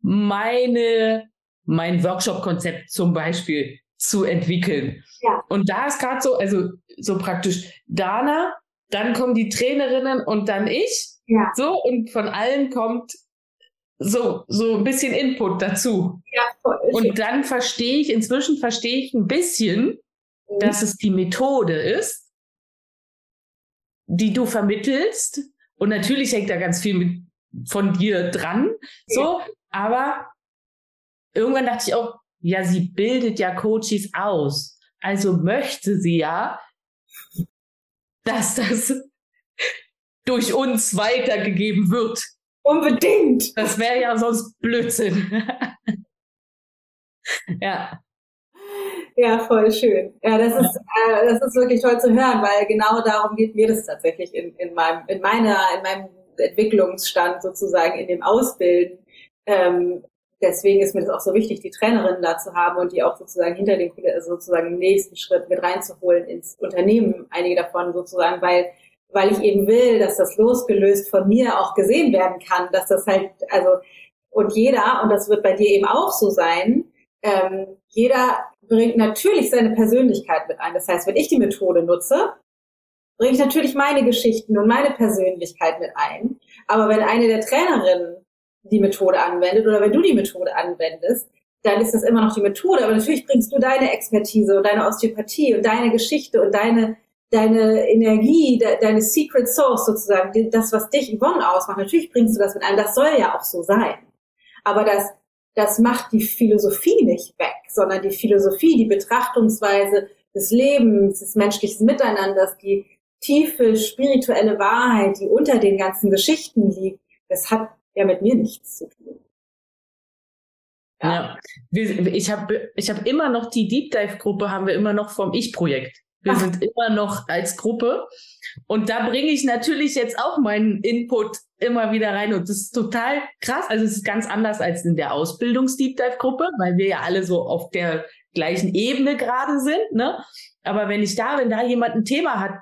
meine, mein Workshop-Konzept zum Beispiel zu entwickeln. Ja. Und da ist gerade so, also so praktisch Dana, dann kommen die Trainerinnen und dann ich. Ja. So, und von allen kommt so, so ein bisschen Input dazu. Ja, voll. Und dann verstehe ich, inzwischen verstehe ich ein bisschen, mhm. dass es die Methode ist, die du vermittelst. Und natürlich hängt da ganz viel mit, von dir dran. So, ja. aber irgendwann dachte ich auch, ja, sie bildet ja Coaches aus. Also möchte sie ja, dass das durch uns weitergegeben wird. Unbedingt. Das wäre ja sonst Blödsinn. ja. Ja, voll schön. Ja, das ist, äh, das ist wirklich toll zu hören, weil genau darum geht mir das tatsächlich in, in meinem, in meiner, in meinem Entwicklungsstand sozusagen in dem Ausbilden, ähm, deswegen ist mir das auch so wichtig, die Trainerinnen da zu haben und die auch sozusagen hinter den also sozusagen im nächsten Schritt mit reinzuholen ins Unternehmen, einige davon sozusagen, weil weil ich eben will, dass das losgelöst von mir auch gesehen werden kann, dass das halt, also, und jeder, und das wird bei dir eben auch so sein, ähm, jeder bringt natürlich seine Persönlichkeit mit ein. Das heißt, wenn ich die Methode nutze, bringe ich natürlich meine Geschichten und meine Persönlichkeit mit ein. Aber wenn eine der Trainerinnen die Methode anwendet oder wenn du die Methode anwendest, dann ist das immer noch die Methode. Aber natürlich bringst du deine Expertise und deine Osteopathie und deine Geschichte und deine, deine Energie, de, deine Secret Source sozusagen, das, was dich Yvonne ausmacht. Natürlich bringst du das mit ein. Das soll ja auch so sein. Aber das, das macht die Philosophie nicht weg, sondern die Philosophie, die Betrachtungsweise des Lebens, des menschlichen Miteinanders, die tiefe spirituelle Wahrheit, die unter den ganzen Geschichten liegt, das hat ja mit mir nichts zu tun. Ja, ja. ich habe ich hab immer noch die Deep Dive Gruppe, haben wir immer noch vom Ich-Projekt. Wir Ach. sind immer noch als Gruppe. Und da bringe ich natürlich jetzt auch meinen Input immer wieder rein. Und das ist total krass. Also es ist ganz anders als in der Ausbildungs-Deep Dive-Gruppe, weil wir ja alle so auf der gleichen Ebene gerade sind. Ne? Aber wenn ich da, wenn da jemand ein Thema hat,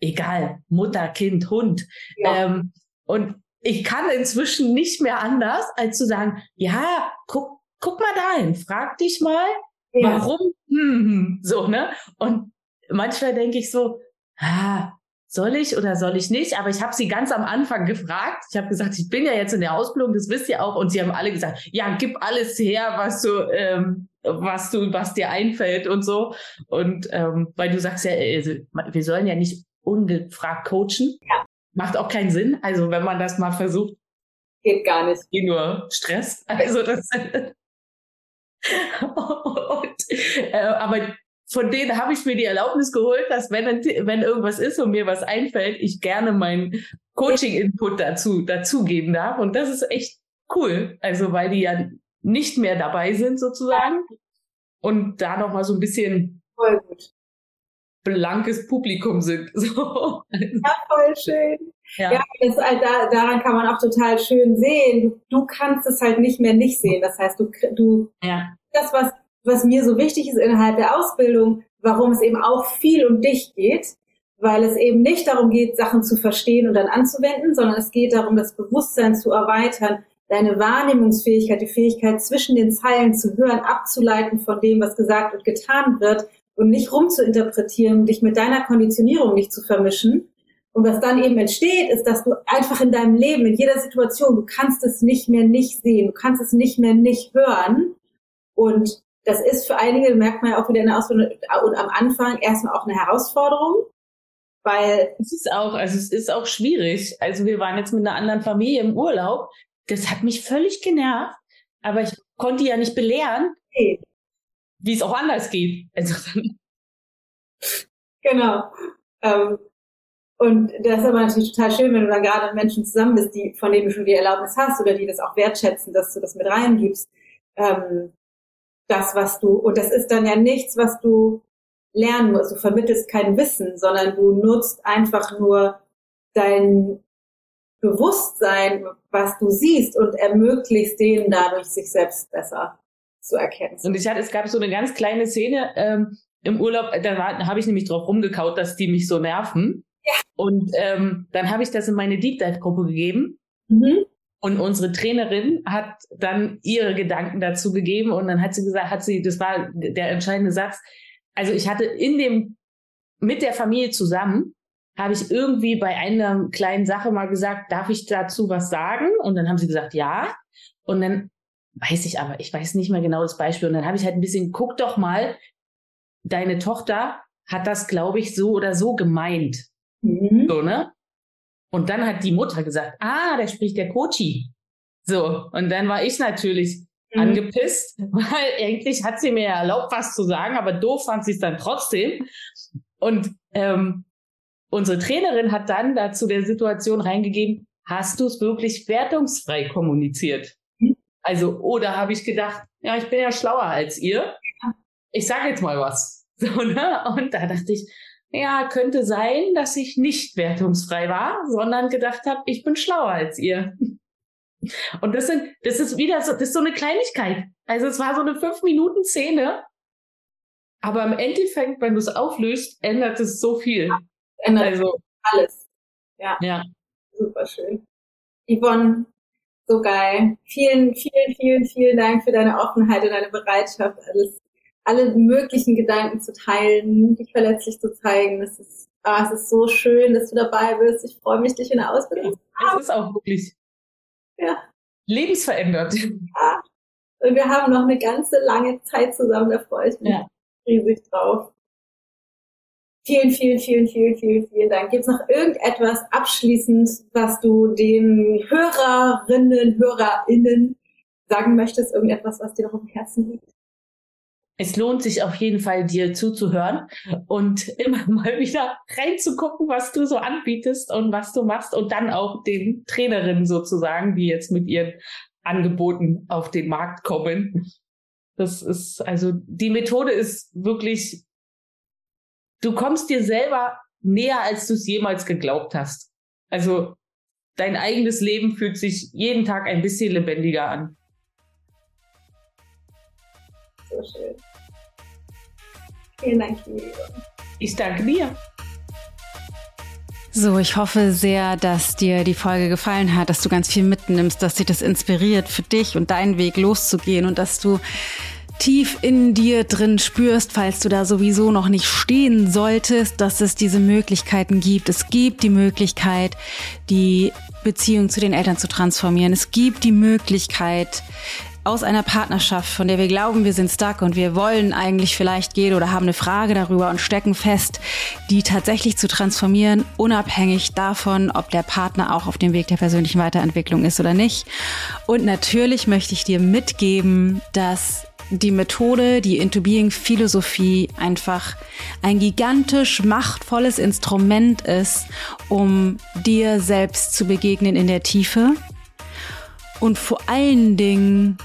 egal, Mutter, Kind, Hund, ja. ähm, und ich kann inzwischen nicht mehr anders, als zu sagen, ja, guck, guck mal dahin, frag dich mal, ja. warum, hm, hm, so, ne? Und manchmal denke ich so, ah, soll ich oder soll ich nicht? Aber ich habe sie ganz am Anfang gefragt. Ich habe gesagt, ich bin ja jetzt in der Ausbildung, das wisst ihr auch. Und sie haben alle gesagt, ja, gib alles her, was du, ähm, was du, was dir einfällt und so. Und ähm, weil du sagst ja, also, wir sollen ja nicht ungefragt coachen. Ja. Macht auch keinen Sinn. Also wenn man das mal versucht. Geht gar nicht. Geht nur Stress. Also das. und, äh, aber von denen habe ich mir die Erlaubnis geholt, dass wenn, wenn irgendwas ist und mir was einfällt, ich gerne meinen Coaching-Input dazu dazugeben darf. Und das ist echt cool. Also weil die ja nicht mehr dabei sind sozusagen und da noch mal so ein bisschen voll gut. Blankes Publikum sind. So. Ja, voll schön. Ja, ja das, halt, da, daran kann man auch total schön sehen. Du, du kannst es halt nicht mehr nicht sehen. Das heißt, du, du ja. das, was was mir so wichtig ist innerhalb der Ausbildung, warum es eben auch viel um dich geht, weil es eben nicht darum geht, Sachen zu verstehen und dann anzuwenden, sondern es geht darum, das Bewusstsein zu erweitern, deine Wahrnehmungsfähigkeit, die Fähigkeit zwischen den Zeilen zu hören, abzuleiten von dem, was gesagt und getan wird und nicht rumzuinterpretieren, dich mit deiner Konditionierung nicht zu vermischen. Und was dann eben entsteht, ist, dass du einfach in deinem Leben, in jeder Situation, du kannst es nicht mehr nicht sehen, du kannst es nicht mehr nicht hören. Und das ist für einige, merkt man ja auch wieder in der Ausbildung und am Anfang erstmal auch eine Herausforderung, weil. Es ist auch, also es ist auch schwierig. Also wir waren jetzt mit einer anderen Familie im Urlaub. Das hat mich völlig genervt, aber ich konnte ja nicht belehren, okay. Wie es auch anders geht. Also genau. Ähm, und das ist aber natürlich total schön, wenn du dann gerade mit Menschen zusammen bist, die, von denen du schon die Erlaubnis hast oder die das auch wertschätzen, dass du das mit reingibst. Ähm, das, was du, und das ist dann ja nichts, was du lernen musst. Du vermittelst kein Wissen, sondern du nutzt einfach nur dein Bewusstsein, was du siehst und ermöglichst denen dadurch, sich selbst besser zu erkennen. Und ich hatte, es gab so eine ganz kleine Szene ähm, im Urlaub, da habe ich nämlich drauf rumgekaut, dass die mich so nerven. Ja. Und ähm, dann habe ich das in meine Deep Dive Gruppe gegeben. Mhm. Und unsere Trainerin hat dann ihre Gedanken dazu gegeben und dann hat sie gesagt, hat sie, das war der entscheidende Satz. Also ich hatte in dem, mit der Familie zusammen, habe ich irgendwie bei einer kleinen Sache mal gesagt, darf ich dazu was sagen? Und dann haben sie gesagt, ja. Und dann weiß ich aber, ich weiß nicht mehr genau das Beispiel. Und dann habe ich halt ein bisschen, guck doch mal, deine Tochter hat das, glaube ich, so oder so gemeint. Mhm. So, ne? Und dann hat die Mutter gesagt, ah, da spricht der Kochi. So, und dann war ich natürlich mhm. angepisst, weil eigentlich hat sie mir erlaubt, was zu sagen, aber doof fand sie es dann trotzdem. Und ähm, unsere Trainerin hat dann dazu der Situation reingegeben, hast du es wirklich wertungsfrei kommuniziert? Also, oder habe ich gedacht, ja, ich bin ja schlauer als ihr. Ich sage jetzt mal was. So, ne? Und da dachte ich, ja, könnte sein, dass ich nicht wertungsfrei war, sondern gedacht habe, ich bin schlauer als ihr. Und das sind, das ist wieder so, das ist so eine Kleinigkeit. Also es war so eine fünf Minuten Szene, aber im Endeffekt, wenn du es auflöst, ändert es so viel. Ja, ändert also alles. Ja. Ja. Super schön. Yvonne, so geil. Vielen, vielen, vielen, vielen Dank für deine Offenheit und deine Bereitschaft, alles alle möglichen Gedanken zu teilen, dich verletzlich zu zeigen. Das ist, ah, es ist so schön, dass du dabei bist. Ich freue mich, dich in der Ausbildung zu haben. Es ist auch wirklich ja. lebensverändert. Ja. Und wir haben noch eine ganze lange Zeit zusammen, da freue ich mich ja. riesig drauf. Vielen, vielen, vielen, vielen, vielen, vielen Dank. Gibt es noch irgendetwas abschließend, was du den Hörerinnen, HörerInnen sagen möchtest? Irgendetwas, was dir noch am Herzen liegt? es lohnt sich auf jeden Fall, dir zuzuhören und immer mal wieder reinzugucken, was du so anbietest und was du machst und dann auch den Trainerinnen sozusagen, die jetzt mit ihren Angeboten auf den Markt kommen. Das ist, also, die Methode ist wirklich, du kommst dir selber näher, als du es jemals geglaubt hast. Also, dein eigenes Leben fühlt sich jeden Tag ein bisschen lebendiger an. So schön. Vielen Dank, Julia. Ich danke dir. So, ich hoffe sehr, dass dir die Folge gefallen hat, dass du ganz viel mitnimmst, dass dich das inspiriert, für dich und deinen Weg loszugehen und dass du tief in dir drin spürst, falls du da sowieso noch nicht stehen solltest, dass es diese Möglichkeiten gibt. Es gibt die Möglichkeit, die Beziehung zu den Eltern zu transformieren. Es gibt die Möglichkeit, aus einer Partnerschaft, von der wir glauben, wir sind stuck und wir wollen eigentlich vielleicht gehen oder haben eine Frage darüber und stecken fest, die tatsächlich zu transformieren, unabhängig davon, ob der Partner auch auf dem Weg der persönlichen Weiterentwicklung ist oder nicht. Und natürlich möchte ich dir mitgeben, dass die Methode, die Into Being Philosophie einfach ein gigantisch machtvolles Instrument ist, um dir selbst zu begegnen in der Tiefe und vor allen Dingen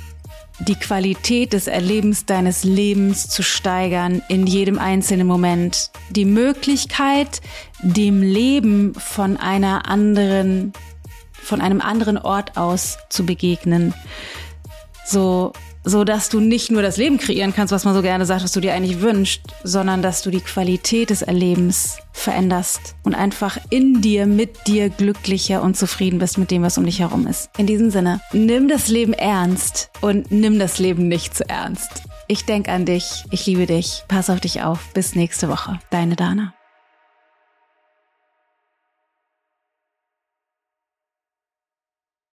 die Qualität des Erlebens deines Lebens zu steigern in jedem einzelnen Moment. Die Möglichkeit, dem Leben von einer anderen, von einem anderen Ort aus zu begegnen. So so dass du nicht nur das Leben kreieren kannst, was man so gerne sagt, was du dir eigentlich wünscht, sondern dass du die Qualität des Erlebens veränderst und einfach in dir, mit dir glücklicher und zufrieden bist mit dem, was um dich herum ist. In diesem Sinne, nimm das Leben ernst und nimm das Leben nicht zu ernst. Ich denke an dich, ich liebe dich, pass auf dich auf. Bis nächste Woche. Deine Dana.